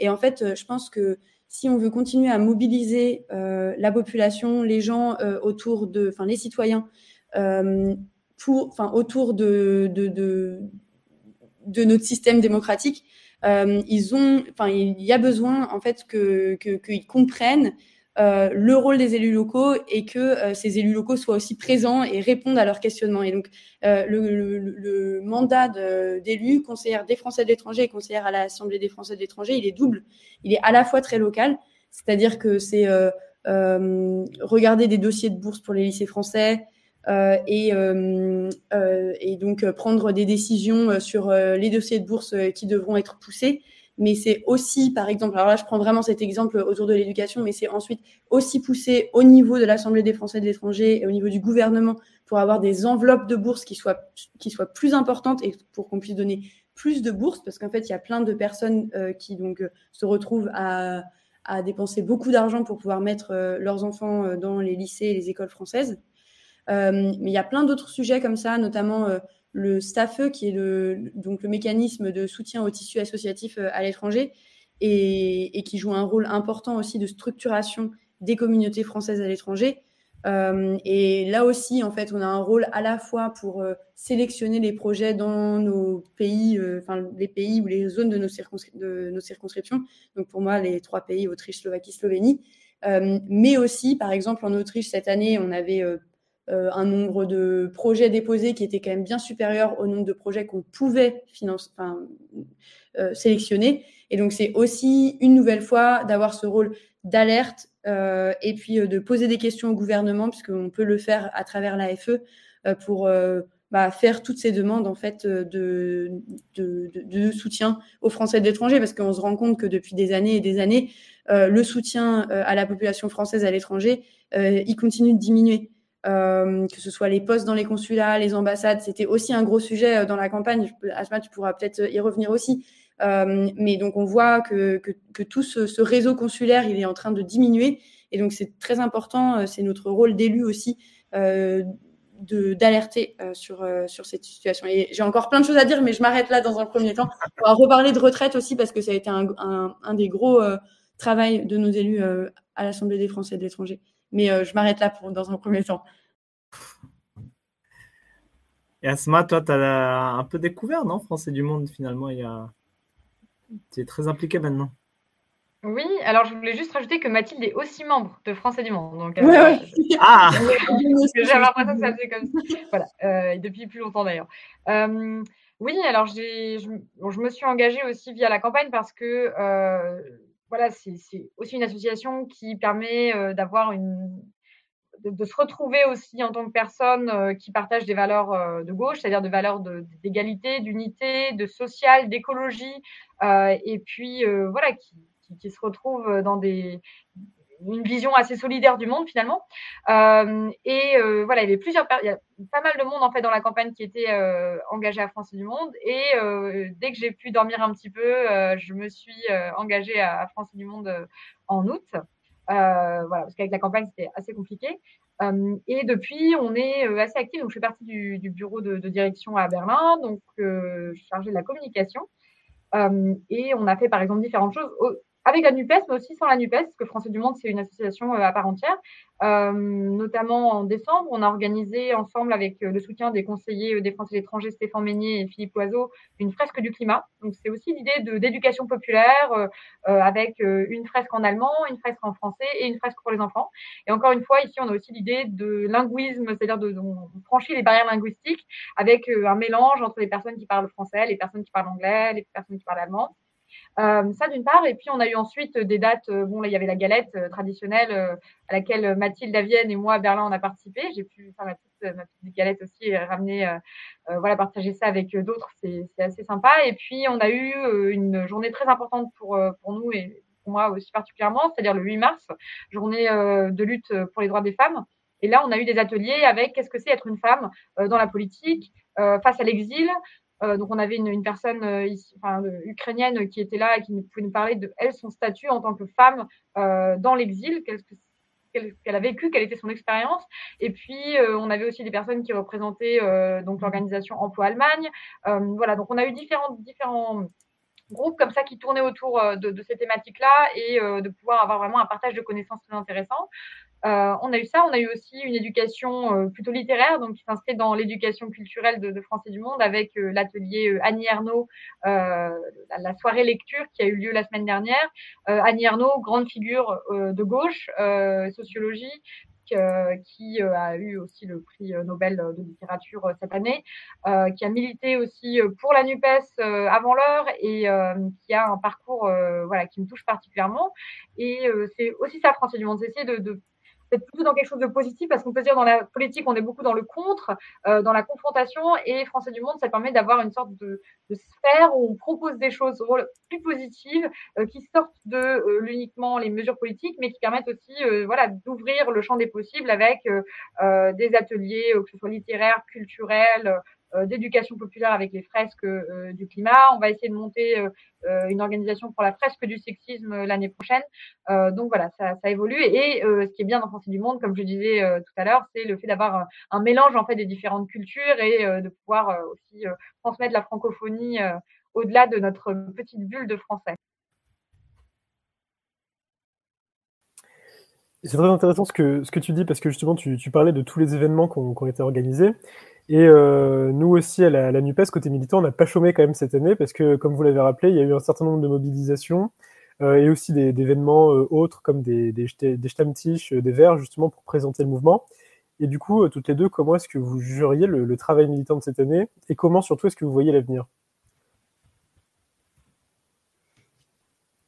Et en fait, je pense que si on veut continuer à mobiliser la population, les gens autour de, enfin les citoyens, enfin, autour de, notre système démocratique, euh, il y a besoin en fait que qu'ils comprennent euh, le rôle des élus locaux et que euh, ces élus locaux soient aussi présents et répondent à leurs questionnements. Le, mandat d'élus, conseillère des Français de l'étranger et conseillère à l'Assemblée des Français de l'étranger, il est double. Il est à la fois très local, c'est-à-dire que c'est regarder des dossiers de bourse pour les lycées français, et, euh, euh, et, donc prendre des décisions sur les dossiers de bourse qui devront être poussés. Mais c'est aussi, par exemple, alors là, je prends vraiment cet exemple autour de l'éducation, mais c'est ensuite aussi poussé au niveau de l'Assemblée des Français de l'étranger et au niveau du gouvernement pour avoir des enveloppes de bourses qui soient, qui soient plus importantes et pour qu'on puisse donner plus de bourses, parce qu'en fait, il y a plein de personnes qui donc se retrouvent à, à dépenser beaucoup d'argent pour pouvoir mettre leurs enfants dans les lycées et les écoles françaises. Euh, mais il y a plein d'autres sujets comme ça, notamment euh, le STAFE, qui est le, donc le mécanisme de soutien au tissu associatif euh, à l'étranger et, qui joue un rôle important aussi de structuration des communautés françaises à l'étranger. et là aussi, en fait, on a un rôle à la fois pour sélectionner les projets dans nos pays, enfin les pays ou les zones de nos, circonscriptions. Donc pour moi, les trois pays, Autriche, Slovaquie, Slovénie. mais aussi, par exemple, en Autriche, cette année, on avait un nombre de projets déposés qui était quand même bien supérieur au nombre de projets qu'on pouvait finance, enfin, euh, sélectionner. Et donc, c'est aussi une nouvelle fois d'avoir ce rôle d'alerte euh, et puis de poser des questions au gouvernement, puisqu'on peut le faire à travers l'AFE pour bah, faire toutes ces demandes en fait de, de, de, soutien aux Français de l'étranger, parce qu'on se rend compte que depuis des années et des années, le soutien à la population française à l'étranger, il continue de diminuer. Euh, que ce soit les postes dans les consulats, les ambassades, c'était aussi un gros sujet euh, dans la campagne. Asma, tu pourras peut-être y revenir aussi. Euh, mais donc on voit que, que, que tout ce, ce, réseau consulaire, il est en train de diminuer. Et donc c'est très important, c'est notre rôle d'élu aussi, euh, d'alerter sur, sur cette situation. Et j'ai encore plein de choses à dire, mais je m'arrête là dans un premier temps. On va reparler de retraite aussi, parce que ça a été un, un, un des gros travails de nos élus à l'Assemblée des Français de l'étranger. Mais euh, je m'arrête là pour, dans un premier temps. Et Asma, toi, tu as un peu découvert, non Français du Monde, finalement. Il y a... Tu es très impliqué maintenant. Oui, alors je voulais juste rajouter que Mathilde est aussi membre de France et du Monde. Donc, ouais, ouais. Ah J'avais l'impression que ça faisait comme ça. Voilà, euh, depuis plus longtemps d'ailleurs. Euh, oui, alors j'ai, je, bon, je, me suis engagée aussi via la campagne parce que euh, voilà, c'est aussi une association qui permet euh, d'avoir une de, se retrouver aussi en tant que personne euh, qui partage des valeurs euh, de gauche, c'est-à-dire des valeurs d'égalité, d'unité, de social, d'écologie, et puis voilà, qui, qui, qui, se retrouvent dans des une vision assez solidaire du monde finalement. Euh, et euh, voilà, il y avait plusieurs, il y a pas mal de monde en fait dans la campagne qui était euh, engagé à France du Monde. Et dès que j'ai pu dormir un petit peu, je me suis engagée à, France du Monde en août. voilà, parce qu'avec la campagne c'était assez compliqué. et depuis, on est assez actif. Donc, je fais partie du, bureau de, de, direction à Berlin, donc je chargée de la communication. et on a fait par exemple différentes choses avec la NUPES, mais aussi sans la NUPES, parce que Français du Monde, c'est une association à part entière. Euh, notamment en décembre, on a organisé ensemble avec euh, le soutien des conseillers euh, des Français l'étranger Stéphane Meignier et Philippe Loiseau une fresque du climat. Donc c'est aussi l'idée de d'éducation populaire euh, avec une fresque en allemand, une fresque en français et une fresque pour les enfants. Et encore une fois, ici on a aussi l'idée de linguisme, c'est-à-dire de, de, franchir les barrières linguistiques avec un mélange entre les personnes qui parlent français, les personnes qui parlent anglais, les personnes qui parlent allemand. Euh, ça d'une part, et puis on a eu ensuite des dates. Euh, bon, là il y avait la galette euh, traditionnelle euh, à laquelle Mathilde Avienne et moi Berlin on a participé. J'ai pu faire ma petite, ma petite galette aussi ramener, voilà, partager ça avec d'autres. C'est assez sympa. Et puis on a eu une journée très importante pour pour nous et pour moi aussi particulièrement, c'est-à-dire le 8 mars, journée de lutte pour les droits des femmes. Et là, on a eu des ateliers avec qu'est-ce que c'est être une femme dans la politique, face à l'exil, euh, donc on avait une, une personne euh, enfin, ukrainienne qui était là et qui pouvait nous parler de elle, son statut en tant que femme euh, dans l'exil, qu'elle qu a vécu, quelle était son expérience. Et puis, euh, on avait aussi des personnes qui représentaient euh, donc l'organisation Emploi Allemagne. Euh, voilà, donc on a eu différents, différents groupes comme ça qui tournaient autour de, de ces thématiques-là et de pouvoir avoir vraiment un partage de connaissances très intéressant. Euh, on a eu ça, on a eu aussi une éducation euh, plutôt littéraire, donc qui s'inscrit dans l'éducation culturelle de, et du Monde avec euh, l'atelier Annie Ernaux, la, soirée lecture qui a eu lieu la semaine dernière. Annie Ernaux, grande figure de gauche, sociologie, qui a eu aussi le prix Nobel de littérature cette année, qui a milité aussi pour la NUPES avant l'heure et qui a un parcours voilà, qui me touche particulièrement. Et c'est aussi ça, Français du Monde, c'est essayer de peut plutôt dans quelque chose de positif parce qu'on peut dire dans la politique, on est beaucoup dans le contre, euh, dans la confrontation et Français du Monde, ça permet d'avoir une sorte de, sphère où on propose des choses plus positives euh, qui sortent de euh, l'uniquement les mesures politiques, mais qui permettent aussi euh, voilà, d'ouvrir le champ des possibles avec des ateliers, que ce soit littéraires, culturels, d'éducation populaire avec les fresques euh, du climat. On va essayer de monter euh, une organisation pour la fresque du sexisme l'année prochaine. donc voilà, ça, évolue. Et ce qui est bien dans Français du Monde, comme je disais tout à l'heure, c'est le fait d'avoir un mélange en fait des différentes cultures et de pouvoir aussi transmettre la francophonie au-delà de notre petite bulle de français. C'est très intéressant ce que, ce que tu dis parce que justement tu, tu parlais de tous les événements qui ont été organisés. Et euh, nous aussi, à la, NUPES, côté militant, on n'a pas chômé quand même cette année parce que, comme vous l'avez rappelé, il y a eu un certain nombre de mobilisations euh, et aussi des, événements euh, autres comme des, des, des Stammtisch, euh, Verts, justement, pour présenter le mouvement. Et du coup, toutes les deux, comment est-ce que vous jugeriez le, travail militant de cette année et comment surtout est-ce que vous voyez l'avenir?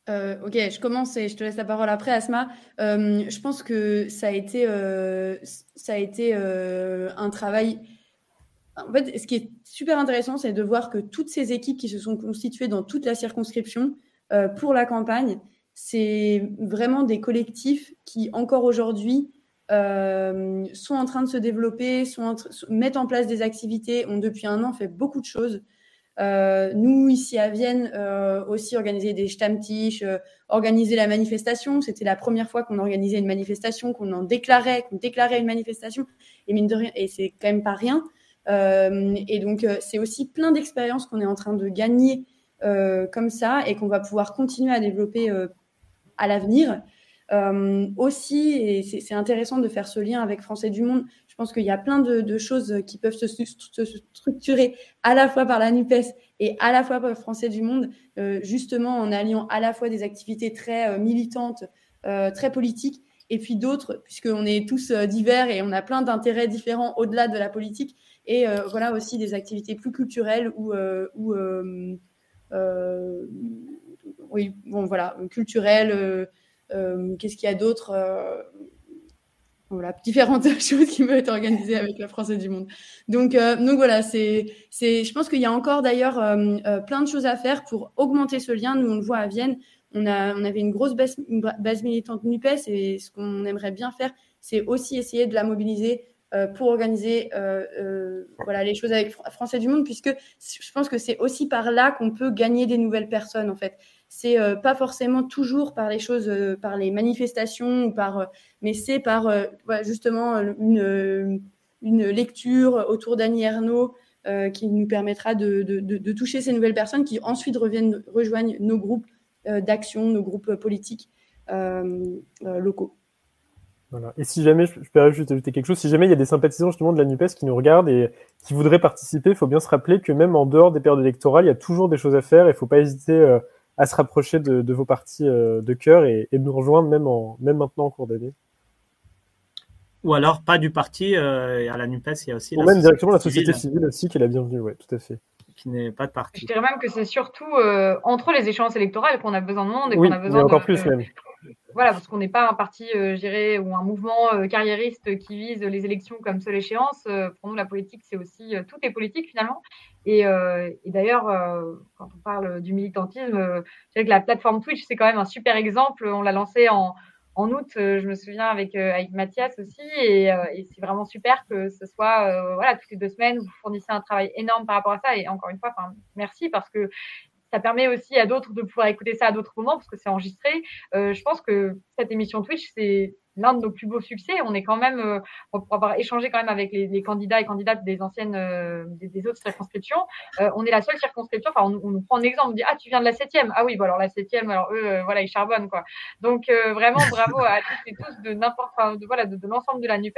Ok, je commence et je te laisse la parole après, Asma. Je pense que ça a été, ça a été un travail en fait, ce qui est super intéressant, c'est de voir que toutes ces équipes qui se sont constituées dans toute la circonscription euh, pour la campagne, c'est vraiment des collectifs qui, encore aujourd'hui, euh, sont en train de se développer, sont en mettent en place des activités, ont depuis un an fait beaucoup de choses. Euh, nous, ici à Vienne, euh, aussi organisé des Stammtisch, euh, organiser la manifestation. C'était la première fois qu'on organisait une manifestation, qu'on en déclarait, qu'on déclarait une manifestation. Et mine de rien, et c'est quand même pas rien. Euh, et donc, euh, c'est aussi plein d'expériences qu'on est en train de gagner euh, comme ça et qu'on va pouvoir continuer à développer à l'avenir. aussi, et c'est intéressant de faire ce lien avec Français du Monde, je pense qu'il y a plein de, choses qui peuvent se, structurer à la fois par la NUPES et à la fois par Français du Monde, justement en alliant à la fois des activités très militantes, très politiques, et puis d'autres, puisqu'on est tous divers et on a plein d'intérêts différents au-delà de la politique, et voilà aussi des activités plus culturelles ou, ou oui, bon, voilà, culturel. Euh, euh, qu'est-ce qu'il y a d'autre euh, différentes choses qui peuvent être organisées avec la Française du Monde. Donc, donc voilà, c'est, c'est, je pense qu'il y a encore d'ailleurs plein de choses à faire pour augmenter ce lien. Nous, on le voit à Vienne, on, a, on avait une grosse base, base militante NUPES et ce qu'on aimerait bien faire, c'est aussi essayer de la mobiliser pour organiser voilà, les choses avec Français du Monde, puisque je pense que c'est aussi par là qu'on peut gagner des nouvelles personnes, en fait c'est euh, pas forcément toujours par les choses, euh, par les manifestations, ou par, euh, mais c'est par justement une, une, lecture autour d'Annie Ernaux qui nous permettra de, de, de, toucher ces nouvelles personnes qui ensuite reviennent, rejoignent nos groupes d'action, nos groupes politiques locaux. Voilà. Et si jamais, je, peux juste ajouter quelque chose, si jamais il y a des sympathisants justement de la NUPES qui nous regardent et qui voudraient participer, il faut bien se rappeler que même en dehors des périodes électorales, il y a toujours des choses à faire. Il ne faut pas hésiter à se rapprocher de, vos parties euh, de cœur et, de nous rejoindre même, en, même maintenant en cours d'année. Ou alors pas du parti, euh, à la NUPES, il y a aussi... Ou même directement la société civile aussi qui est la bienvenue, oui, tout à fait. Qui n'est pas de parti. Je dirais même que c'est surtout euh, entre les échéances électorales qu'on a besoin de monde et qu'on a besoin encore plus même. Voilà, parce qu'on n'est pas un parti, euh, je ou un mouvement carriériste qui vise les élections comme seule échéance. pour nous, la politique, c'est aussi tout est politique finalement. Et, d'ailleurs, quand on parle du militantisme, je dirais que la plateforme Twitch, c'est quand même un super exemple. On l'a lancé en, août, euh, je me souviens avec, euh, avec Mathias aussi, et, euh, et c'est vraiment super que ce soit voilà toutes les deux semaines, vous fournissez un travail énorme par rapport à ça. Et encore une fois, merci parce que ça permet aussi à d'autres de pouvoir écouter ça à d'autres moments parce que c'est enregistré. je pense que cette émission Twitch, c'est l'un de nos plus beaux succès. On est quand même, euh, pour avoir échangé quand même avec les, les candidats et candidates des anciennes, euh, des, autres circonscriptions, euh, on est la seule circonscription. Enfin, on, on, nous prend un exemple, on dit ah tu viens de la septième, ah oui, bon alors la septième, alors eux, voilà ils charbonnent quoi. Donc vraiment bravo à toutes et tous de n'importe, enfin, de voilà de, de l'ensemble de la Nupes.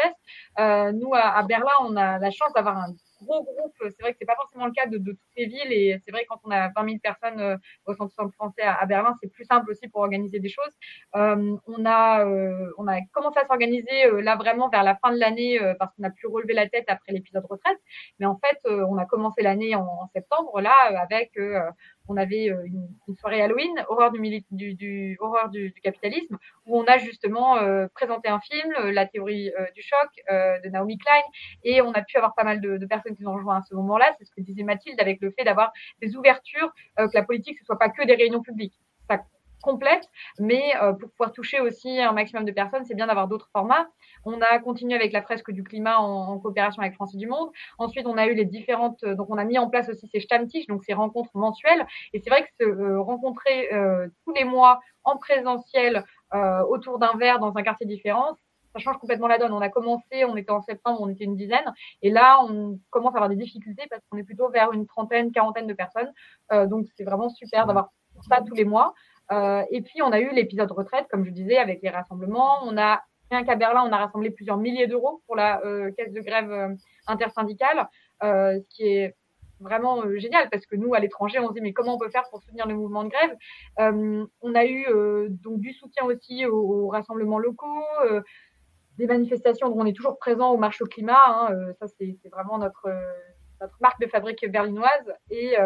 nous à, à Berlin, on a la chance d'avoir un gros groupe. C'est vrai que c'est pas forcément le cas de, de, toutes les villes et c'est vrai que quand on a 20 000 personnes euh, au centre français à, Berlin, c'est plus simple aussi pour organiser des choses. Euh, on a euh, on a commencé à s'organiser euh, là vraiment vers la fin de l'année euh, parce qu'on a pu relever la tête après l'épisode retraite. Mais en fait, on a commencé l'année en, en, septembre là avec on avait euh, une, soirée Halloween, horreur du, du, du horreur du, capitalisme, où on a justement euh, présenté un film, euh, la théorie du choc de Naomi Klein, et on a pu avoir pas mal de, personnes qui nous ont rejoint à ce moment-là. C'est ce que disait Mathilde avec le fait d'avoir des ouvertures, que la politique ce soit pas que des réunions publiques. Complète, mais euh, pour pouvoir toucher aussi un maximum de personnes, c'est bien d'avoir d'autres formats. On a continué avec la fresque du climat en, coopération avec France du Monde. Ensuite, on a eu les différentes, euh, donc on a mis en place aussi ces Stammtisch, donc ces rencontres mensuelles. Et c'est vrai que se euh, rencontrer tous les mois en présentiel autour d'un verre dans un quartier différent, ça change complètement la donne. On a commencé, on était en septembre, on était une dizaine, et là, on commence à avoir des difficultés parce qu'on est plutôt vers une trentaine, quarantaine de personnes. donc, c'est vraiment super d'avoir ça tous les mois. Euh, et puis, on a eu l'épisode retraite, comme je disais, avec les rassemblements. On a, rien qu'à Berlin, on a rassemblé plusieurs milliers d'euros pour la euh, caisse de grève euh, intersyndicale, ce qui est vraiment génial parce que nous, à l'étranger, on se dit mais comment on peut faire pour soutenir le mouvement de grève? On a eu donc du soutien aussi aux, rassemblements locaux, des manifestations dont on est toujours présent au marche au climat. Hein, ça, c'est vraiment notre, notre marque de fabrique berlinoise. Et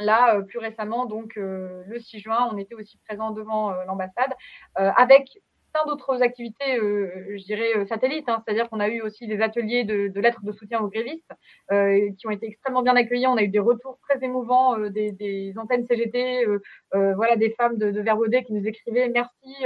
Là, euh, plus récemment, donc euh, le 6 juin, on était aussi présent devant euh, l'ambassade avec plein d'autres activités, je dirais, satellites. Hein. C'est-à-dire qu'on a eu aussi des ateliers de, lettres de soutien aux grévistes qui ont été extrêmement bien accueillis. On a eu des retours très émouvants des, antennes CGT, voilà, des femmes de, de qui nous écrivaient merci,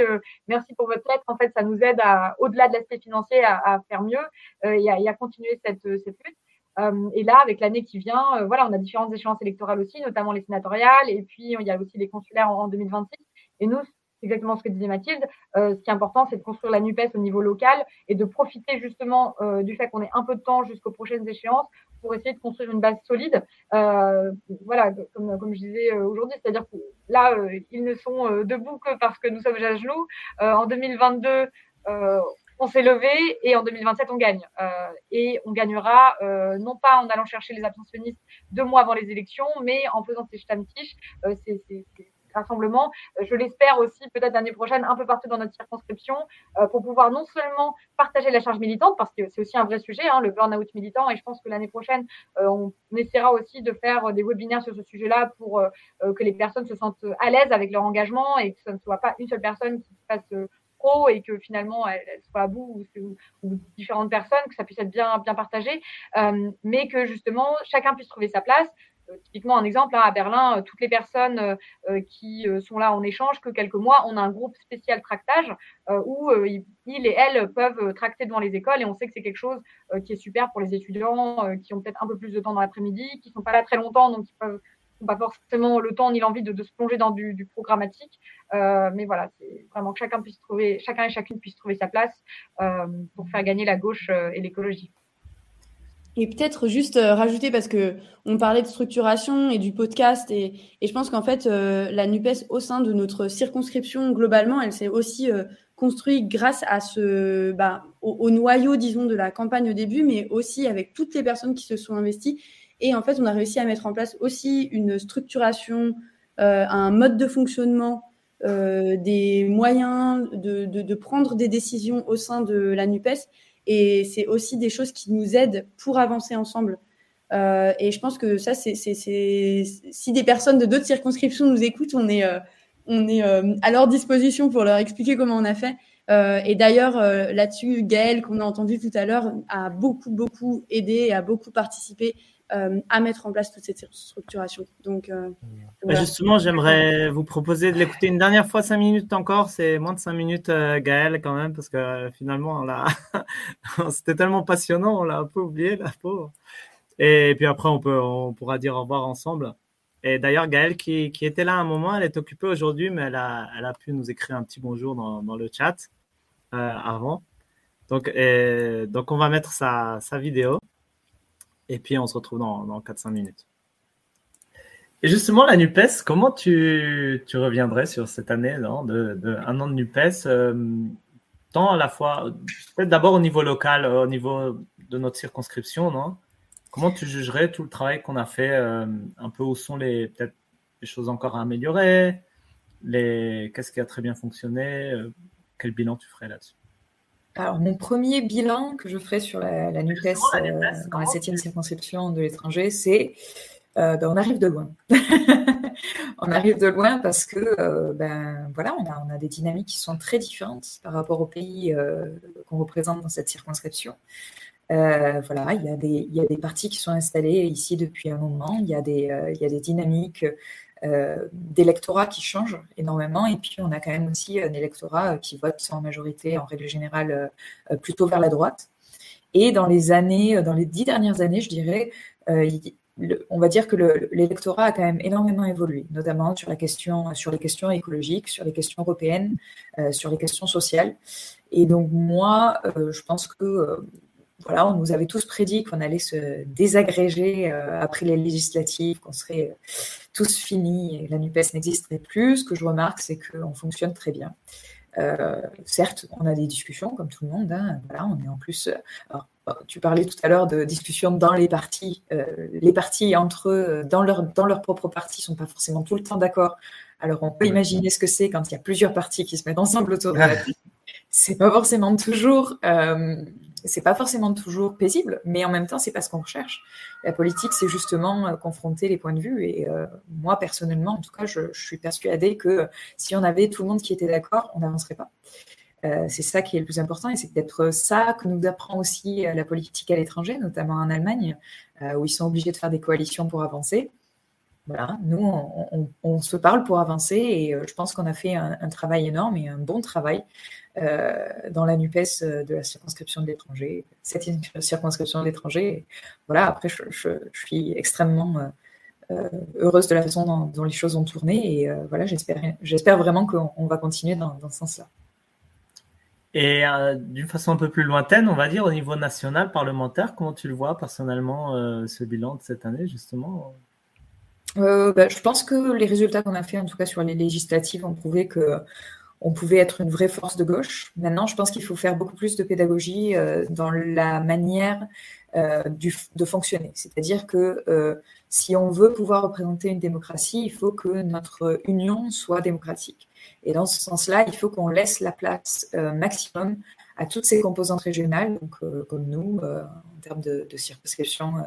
merci pour votre lettre. En fait, ça nous aide au-delà de l'aspect financier, à, à, faire mieux et à, et à continuer cette, cette lutte. Euh, et là, avec l'année qui vient, euh, voilà, on a différentes échéances électorales aussi, notamment les sénatoriales, et puis il y a aussi les consulaires en, 2026. Et nous, exactement ce que disait Mathilde. ce qui est important, c'est de construire la NUPES au niveau local et de profiter justement du fait qu'on ait un peu de temps jusqu'aux prochaines échéances pour essayer de construire une base solide. voilà, comme, comme je disais aujourd'hui, c'est-à-dire que là, ils ne sont debout que parce que nous sommes à genoux. en 2022, on s'est levé et en 2027 on gagne. Euh, et on gagnera euh, non pas en allant chercher les abstentionnistes deux mois avant les élections, mais en faisant ces stammtisch, euh, ces, ces, rassemblements. Je l'espère aussi peut-être l'année prochaine un peu partout dans notre circonscription pour pouvoir non seulement partager la charge militante parce que c'est aussi un vrai sujet, hein, le burn-out militant. Et je pense que l'année prochaine on essaiera aussi de faire des webinaires sur ce sujet-là pour que les personnes se sentent à l'aise avec leur engagement et que ce ne soit pas une seule personne qui fasse et que finalement elle, soit à bout ou, différentes personnes, que ça puisse être bien, bien partagé, euh, mais que justement chacun puisse trouver sa place. Euh, typiquement, un exemple, hein, à Berlin, euh, toutes les personnes qui sont là en échange, que quelques mois, on a un groupe spécial tractage où ils, et elles peuvent tracter devant les écoles et on sait que c'est quelque chose qui est super pour les étudiants qui ont peut-être un peu plus de temps dans l'après-midi, qui sont pas là très longtemps, donc qui peuvent pas forcément le temps ni l'envie de, se plonger dans du, programmatique. Euh, mais voilà, c'est vraiment que chacun puisse trouver, chacun et chacune puisse trouver sa place euh, pour faire gagner la gauche euh, et l'écologie. Et peut-être juste rajouter parce que on parlait de structuration et du podcast et, je pense qu'en fait la Nupes au sein de notre circonscription globalement, elle s'est aussi construite grâce à ce bah, au, noyau disons de la campagne au début, mais aussi avec toutes les personnes qui se sont investies et en fait, on a réussi à mettre en place aussi une structuration, euh, un mode de fonctionnement, euh, des moyens de, prendre des décisions au sein de la NUPES. Et c'est aussi des choses qui nous aident pour avancer ensemble. Euh, et je pense que ça, c'est si des personnes de d'autres circonscriptions nous écoutent, on est, à leur disposition pour leur expliquer comment on a fait. et d'ailleurs, là-dessus, Gaëlle, qu'on a entendu tout à l'heure, a beaucoup, beaucoup aidé et a beaucoup participé à mettre en place toute cette structuration. Donc, euh, bah, justement, j'aimerais vous proposer de l'écouter une dernière fois, cinq minutes encore. C'est moins de cinq minutes, euh, Gaël, quand même, parce que finalement, c'était tellement passionnant, on l'a un peu oublié, la pauvre. Et puis après, on, peut, on pourra dire au revoir ensemble. Et d'ailleurs, Gaëlle, qui, qui, était là un moment, elle est occupée aujourd'hui, mais elle a, elle a, pu nous écrire un petit bonjour dans, dans le chat avant. Donc, et, donc, on va mettre sa, sa vidéo. Et puis, on se retrouve dans, dans 4-5 minutes. Et justement, la NUPES, comment tu, tu reviendrais sur cette année de, de, un an de NUPES euh, Tant à la fois, peut-être d'abord au niveau local, au niveau de notre circonscription, non? Comment tu jugerais tout le travail qu'on a fait euh, Un peu où sont les peut-être les choses encore à améliorer? Les, Qu'est-ce qui a très bien fonctionné? Euh, Quel bilan tu ferais là-dessus? Alors, mon premier bilan que je ferai sur la, la NUPES euh, dans la septième circonscription de l'étranger, c'est euh, ben, on arrive de loin. on arrive de loin parce que euh, ben voilà, on a, on a des dynamiques qui sont très différentes par rapport au pays euh, qu'on représente dans cette circonscription. Euh, voilà, il y, a des, il y a des partis qui sont installés ici depuis un moment. Il y a des, il y a des dynamiques euh, d'électorat qui changent énormément. Et puis, on a quand même aussi un électorat qui vote en majorité, en règle générale, euh, plutôt vers la droite. Et dans les années, dans les dix dernières années, je dirais, euh, on va dire que l'électorat a quand même énormément évolué, notamment sur, la question, sur les questions écologiques, sur les questions européennes, sur les questions sociales. Et donc moi, je pense que voilà, on nous avait tous prédit qu'on allait se désagréger euh, après les législatives, qu'on serait euh, tous finis et la NUPES n'existerait plus. Ce que je remarque, c'est qu'on fonctionne très bien. Euh, certes, on a des discussions comme tout le monde. Hein, voilà, on est en plus. tu parlais tout à l'heure de discussions dans les partis. les partis entre eux, dans leur dans leur propre parti, sont pas forcément tout le temps d'accord. Alors, on peut imaginer ce que c'est quand il y a plusieurs partis qui se mettent ensemble autour de la C'est pas forcément toujours c'est pas forcément toujours paisible, mais en même temps, c'est pas ce qu'on recherche. La politique, c'est justement euh, confronter les points de vue. Et euh, moi, personnellement, en tout cas, je, suis persuadée que si on avait tout le monde qui était d'accord, on n'avancerait pas. Euh, c'est ça qui est le plus important et c'est peut-être ça que nous apprend aussi la politique à l'étranger, notamment en Allemagne, où ils sont obligés de faire des coalitions pour avancer. Voilà, nous, on, se parle pour avancer et je pense qu'on a fait un, travail énorme et un bon travail dans la NUPES euh, de la circonscription de l'étranger, cette circonscription de l'étranger. Voilà, après, je, suis extrêmement heureuse de la façon dont, les choses ont tourné. Et voilà, j'espère vraiment qu'on va continuer dans, dans ce sens-là. Et d'une façon un peu plus lointaine, on va dire, au niveau national, parlementaire, comment tu le vois personnellement, ce bilan de cette année, justement? Bah, Je pense que les résultats qu'on a fait, en tout cas sur les législatives, ont prouvé que on pouvait être une vraie force de gauche. Maintenant, je pense qu'il faut faire beaucoup plus de pédagogie euh, dans la manière euh, de fonctionner. C'est-à-dire que euh, si on veut pouvoir représenter une démocratie, il faut que notre union soit démocratique. Et dans ce sens-là, il faut qu'on laisse la place maximum à toutes ces composantes régionales, donc, euh, comme nous, euh, en termes de, circonscription, euh,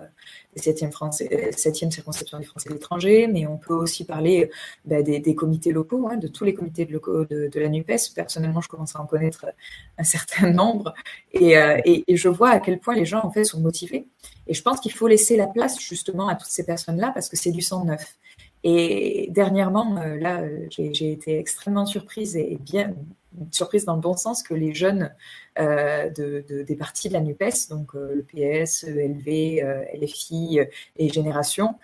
des 7e, Français, 7e circonscription des Français de l'étranger, mais on peut aussi parler bah, des, comités locaux, hein, de tous les comités de locaux de, la NUPES. Personnellement, je commence à en connaître un certain nombre, et, et, je vois à quel point les gens, en fait, sont motivés. Et je pense qu'il faut laisser la place, justement, à toutes ces personnes-là, parce que c'est du sang neuf. Et dernièrement, là, j'ai été extrêmement surprise et bien, surprise dans le bon sens que les jeunes euh, de, des partis de la NUPES, donc euh, le PS, ELV, euh, LFI et Génération,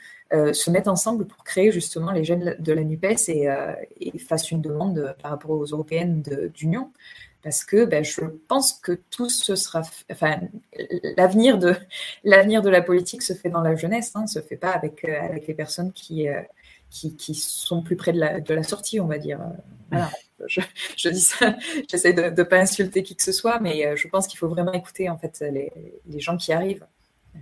se mettent ensemble pour créer justement les jeunes de la NUPES et, et fassent une demande par rapport aux européennes d'union. Parce que ben, je pense que tout ce sera, enfin, l'avenir de de la politique se fait dans la jeunesse, hein, se fait pas avec avec les personnes qui qui, sont plus près de la, de la sortie, on va dire. Voilà je, dis ça, j'essaie de ne pas insulter qui que ce soit, mais euh, je pense qu'il faut vraiment écouter en fait les, les gens qui arrivent.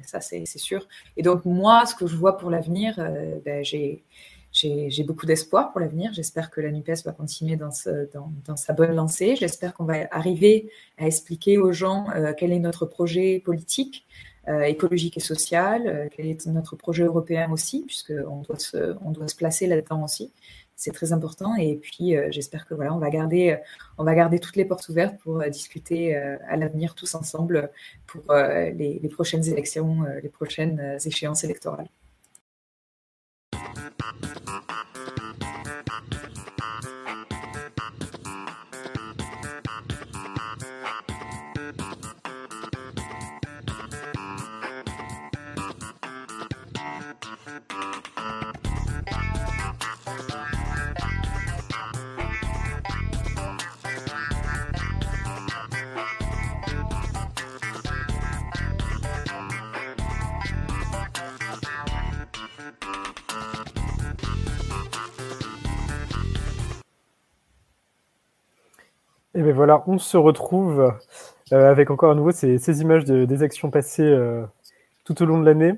Ça, c'est sûr. Et donc, moi, ce que je vois pour l'avenir, euh, ben, j'ai j'ai beaucoup d'espoir pour l'avenir. J'espère que la NUPES va continuer dans, ce, dans, dans sa bonne lancée. J'espère qu'on va arriver à expliquer aux gens euh, quel est notre projet politique, écologique et social, quel est notre projet européen aussi, puisqu'on doit, se, doit se placer là-dedans aussi c'est très important. Et puis, euh, j'espère que voilà, on va garder, euh, on va garder toutes les portes ouvertes pour euh, discuter à l'avenir tous ensemble pour les, les, prochaines élections, les prochaines échéances électorales. Et bien voilà, on se retrouve euh, avec encore à nouveau ces, images des actions passées euh, tout au long de l'année.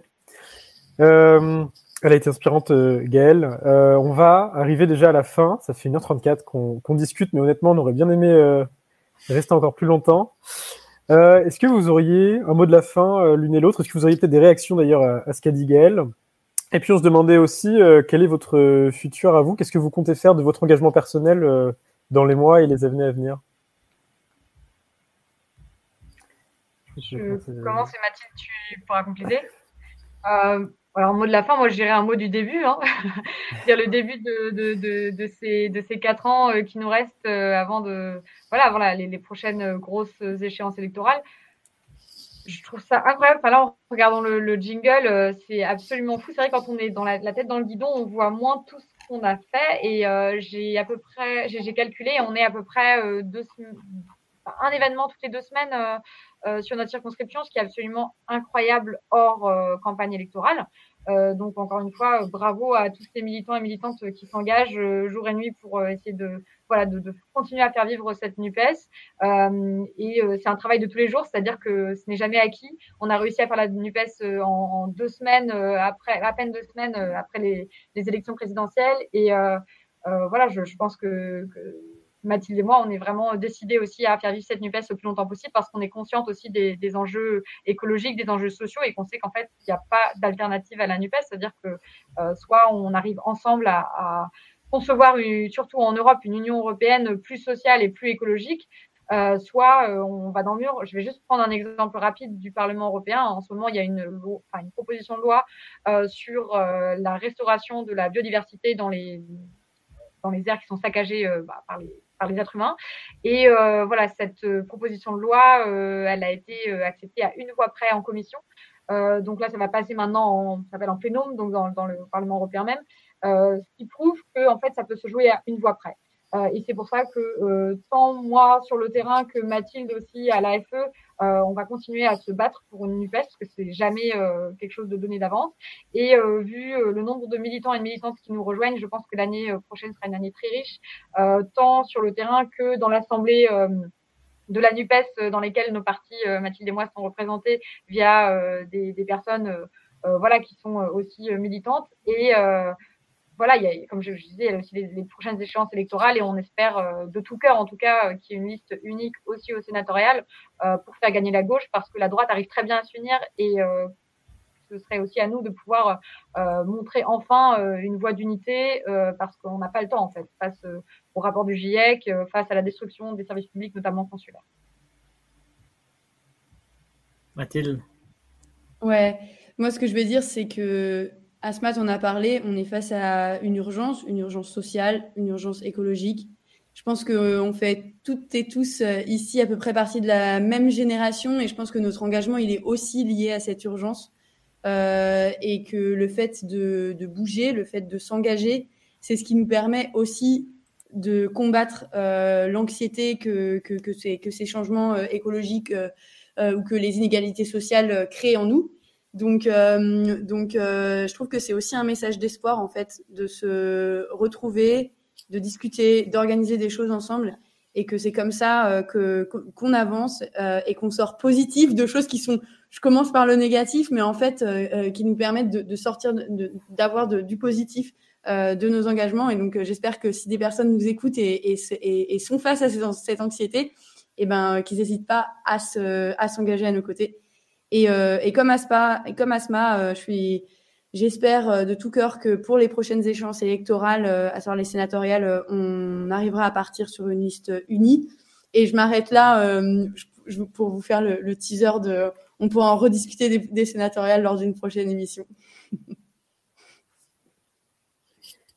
Euh, elle a été inspirante, Gaëlle. on va arriver déjà à la fin. Ça fait 1h34 qu'on discute, mais honnêtement, on aurait bien aimé rester encore plus longtemps. Est-ce que vous auriez un mot de la fin, l'une et l'autre? Est-ce que vous auriez peut-être des réactions d'ailleurs à, ce qu'a dit Gaëlle? Et puis on se demandait aussi quel est votre futur à vous? Qu'est-ce que vous comptez faire de votre engagement personnel dans les mois et les années à venir? Je commence et Mathilde, tu pourras compléter. Euh, alors, mot de la fin, moi je dirais un mot du début, hein. dire le début de, de, de, de, ces, de ces quatre ans euh, qui nous restent euh, avant, de, voilà, avant les, les, prochaines grosses échéances électorales. Je trouve ça incroyable. Enfin, là, en regardant le, le jingle, euh, c'est absolument fou. C'est vrai, quand on est dans la, la, tête dans le guidon, on voit moins tout ce qu'on a fait. Et j'ai à peu près, j'ai calculé, on est à peu près deux, un événement toutes les deux semaines euh, sur notre circonscription, ce qui est absolument incroyable hors euh, campagne électorale. Euh, donc encore une fois, bravo à tous ces militants et militantes qui s'engagent jour et nuit pour essayer de voilà de, de, continuer à faire vivre cette Nupes. et c'est un travail de tous les jours, c'est-à-dire que ce n'est jamais acquis. On a réussi à faire la Nupes en, en deux semaines après, à peine deux semaines après les, les élections présidentielles. Et voilà, je, je pense que, que Mathilde et moi, on est vraiment décidés aussi à faire vivre cette NUPES le plus longtemps possible parce qu'on est consciente aussi des, enjeux écologiques, des enjeux sociaux et qu'on sait qu'en fait, il n'y a pas d'alternative à la NUPES. C'est-à-dire que euh, soit on arrive ensemble à, concevoir, surtout en Europe, une Union européenne plus sociale et plus écologique, euh, soit euh, on va dans le mur. Je vais juste prendre un exemple rapide du Parlement européen. En ce moment, il y a une, une proposition de loi sur la restauration de la biodiversité dans les dans les aires qui sont saccagées bah, par les les êtres humains. Et euh, voilà, cette euh, proposition de loi, euh, elle a été acceptée à une voix près en commission. donc là, ça va passer maintenant en, ça s'appelle en plénome, donc dans, dans, le Parlement européen même, ce qui prouve que en fait, ça peut se jouer à une voix près. Euh, et c'est pour ça que euh, tant moi sur le terrain que Mathilde aussi à l'AFE, euh, on va continuer à se battre pour une NUPES parce que c'est jamais quelque chose de donné d'avance. Et vu le nombre de militants et de militantes qui nous rejoignent, je pense que l'année prochaine sera une année très riche, tant sur le terrain que dans l'Assemblée de la NUPES dans lesquelles nos partis, Mathilde et moi, sont représentés via des, des, personnes voilà, qui sont aussi militantes. Et voilà, il y a, comme je, disais, il y a aussi les, prochaines échéances électorales et on espère euh, de tout cœur, en tout cas, euh, qu'il y ait une liste unique aussi au sénatorial euh, pour faire gagner la gauche parce que la droite arrive très bien à s'unir et ce serait aussi à nous de pouvoir montrer enfin une voie d'unité parce qu'on n'a pas le temps, en fait, face au rapport du GIEC, face à la destruction des services publics, notamment consulaires. Mathilde Ouais, moi ce que je vais dire, c'est que Asmat on a parlé, on est face à une urgence, une urgence sociale, une urgence écologique. Je pense qu'on euh, fait toutes et tous euh, ici à peu près partie de la même génération et je pense que notre engagement, il est aussi lié à cette urgence euh, et que le fait de, bouger, le fait de s'engager, c'est ce qui nous permet aussi de combattre l'anxiété que, ces, que ces changements écologiques ou que les inégalités sociales créent en nous. Donc, euh, donc euh, je trouve que c'est aussi un message d'espoir, en fait, de se retrouver, de discuter, d'organiser des choses ensemble et que c'est comme ça euh, que qu'on avance euh, et qu'on sort positif de choses qui sont je commence par le négatif mais en fait euh, qui nous permettent de, de sortir d'avoir du positif de nos engagements. Et donc j'espère que si des personnes nous écoutent et, et, et sont face à cette anxiété et eh ben qu'ils n'hésitent pas à se à s'engager à nos côtés et, euh, et comme Aspa, et comme Asma, euh, je suis, j'espère euh, de tout cœur que pour les prochaines échéances électorales, à savoir les sénatoriales, on arrivera à partir sur une liste unie. Et je m'arrête là je, pour vous faire le, le, teaser de. On pourra en rediscuter des, des sénatoriales lors d'une prochaine émission.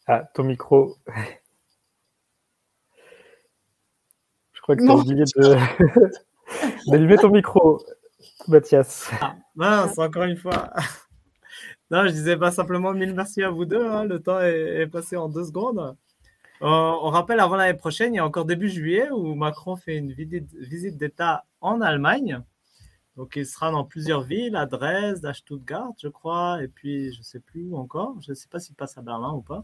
ah, ton micro. Je crois que tu as oublié de d'allumer ton micro. Mathias. Ah, mince, encore une fois. non, je disais pas simplement mille merci à vous deux. Hein. Le temps est, passé en deux secondes. on rappelle, avant l'année prochaine, il y a encore début juillet où Macron fait une visite d'État en Allemagne. Donc, il sera dans plusieurs villes, à Dresde, à Stuttgart, je crois, et puis je ne sais plus où encore. Je ne sais pas s'il passe à Berlin ou pas.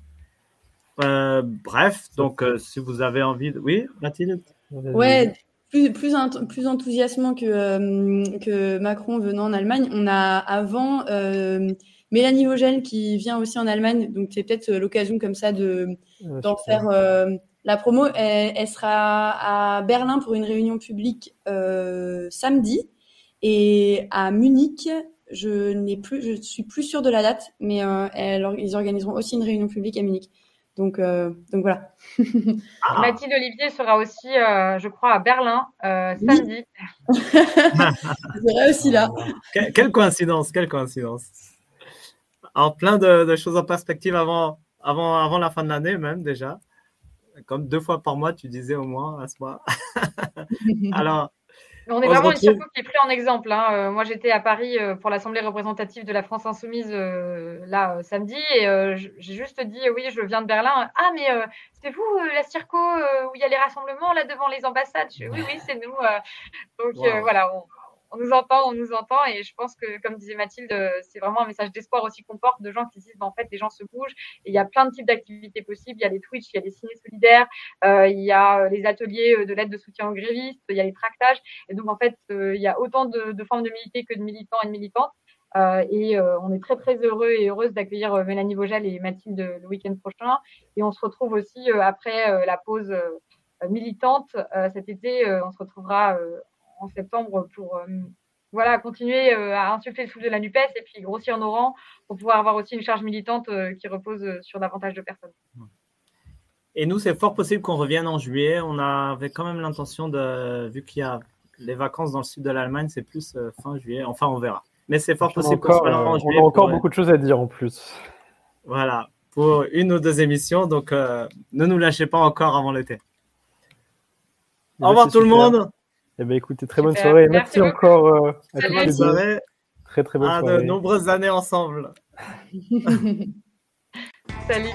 Euh, bref, donc euh, si vous avez envie de... Oui, Mathilde? Ouais, plus, plus, plus enthousiasmant que, euh, que Macron venant en Allemagne. On a avant euh, Mélanie Vogel qui vient aussi en Allemagne, donc c'est peut-être l'occasion comme ça de d'en faire euh, la promo. Elle, sera à Berlin pour une réunion publique samedi et à Munich. Je n'ai plus, je suis plus sûre de la date, mais elle, ils organiseront aussi une réunion publique à Munich. Donc, euh, donc voilà. Ah. Mathilde Olivier sera aussi, euh, je crois, à Berlin euh, samedi. sera aussi là. quelle coïncidence, quelle coïncidence. Alors, plein de, choses en perspective avant, avant, avant la fin de l'année, même déjà. Comme deux fois par mois, tu disais au moins à ce mois. Alors, on est vraiment une circo qui est pris en exemple. Hein. Euh, moi, j'étais à Paris euh, pour l'Assemblée représentative de la France Insoumise euh, là samedi et j'ai juste dit oui, je viens de Berlin. Ah, mais c'est vous la circo où il y a les rassemblements là devant les ambassades? Oui, oui, c'est nous. donc voilà, on, on nous entend, on nous entend, et je pense que, comme disait Mathilde, c'est vraiment un message d'espoir aussi qu'on porte de gens qui disent, bah, en fait, les gens se bougent, et il y a plein de types d'activités possibles. Il y a les Twitch, il y a les ciné solidaires, euh, il y a euh, les ateliers euh, de l'aide de soutien aux grévistes, il y a les tractages, et donc en fait, il y a autant de, de, formes de militer que de militants et de militantes. Euh, et on est très très heureux et heureuse d'accueillir Mélanie Vogel et Mathilde le week-end prochain. Et on se retrouve aussi après la pause militante cet été. on se retrouvera en septembre pour euh, voilà, continuer euh, à insuffler le souffle de la NUPES et puis grossir nos rangs pour pouvoir avoir aussi une charge militante euh, qui repose sur davantage de personnes. Et nous, c'est fort possible qu'on revienne en juillet. On avait quand même l'intention de, vu qu'il y a les vacances dans le sud de l'Allemagne, c'est plus fin juillet. Enfin, on verra. Mais c'est fort possible qu'on soit en juillet. On a encore beaucoup de choses à dire en plus. Voilà, pour une ou deux émissions. Donc, ne nous lâchez pas encore avant l'été. Au revoir tout le monde. Eh bien, écoutez, très bonne soirée. Merci, merci encore euh, à toutes les Très, très bonne à soirée. de nombreuses années ensemble. Salut.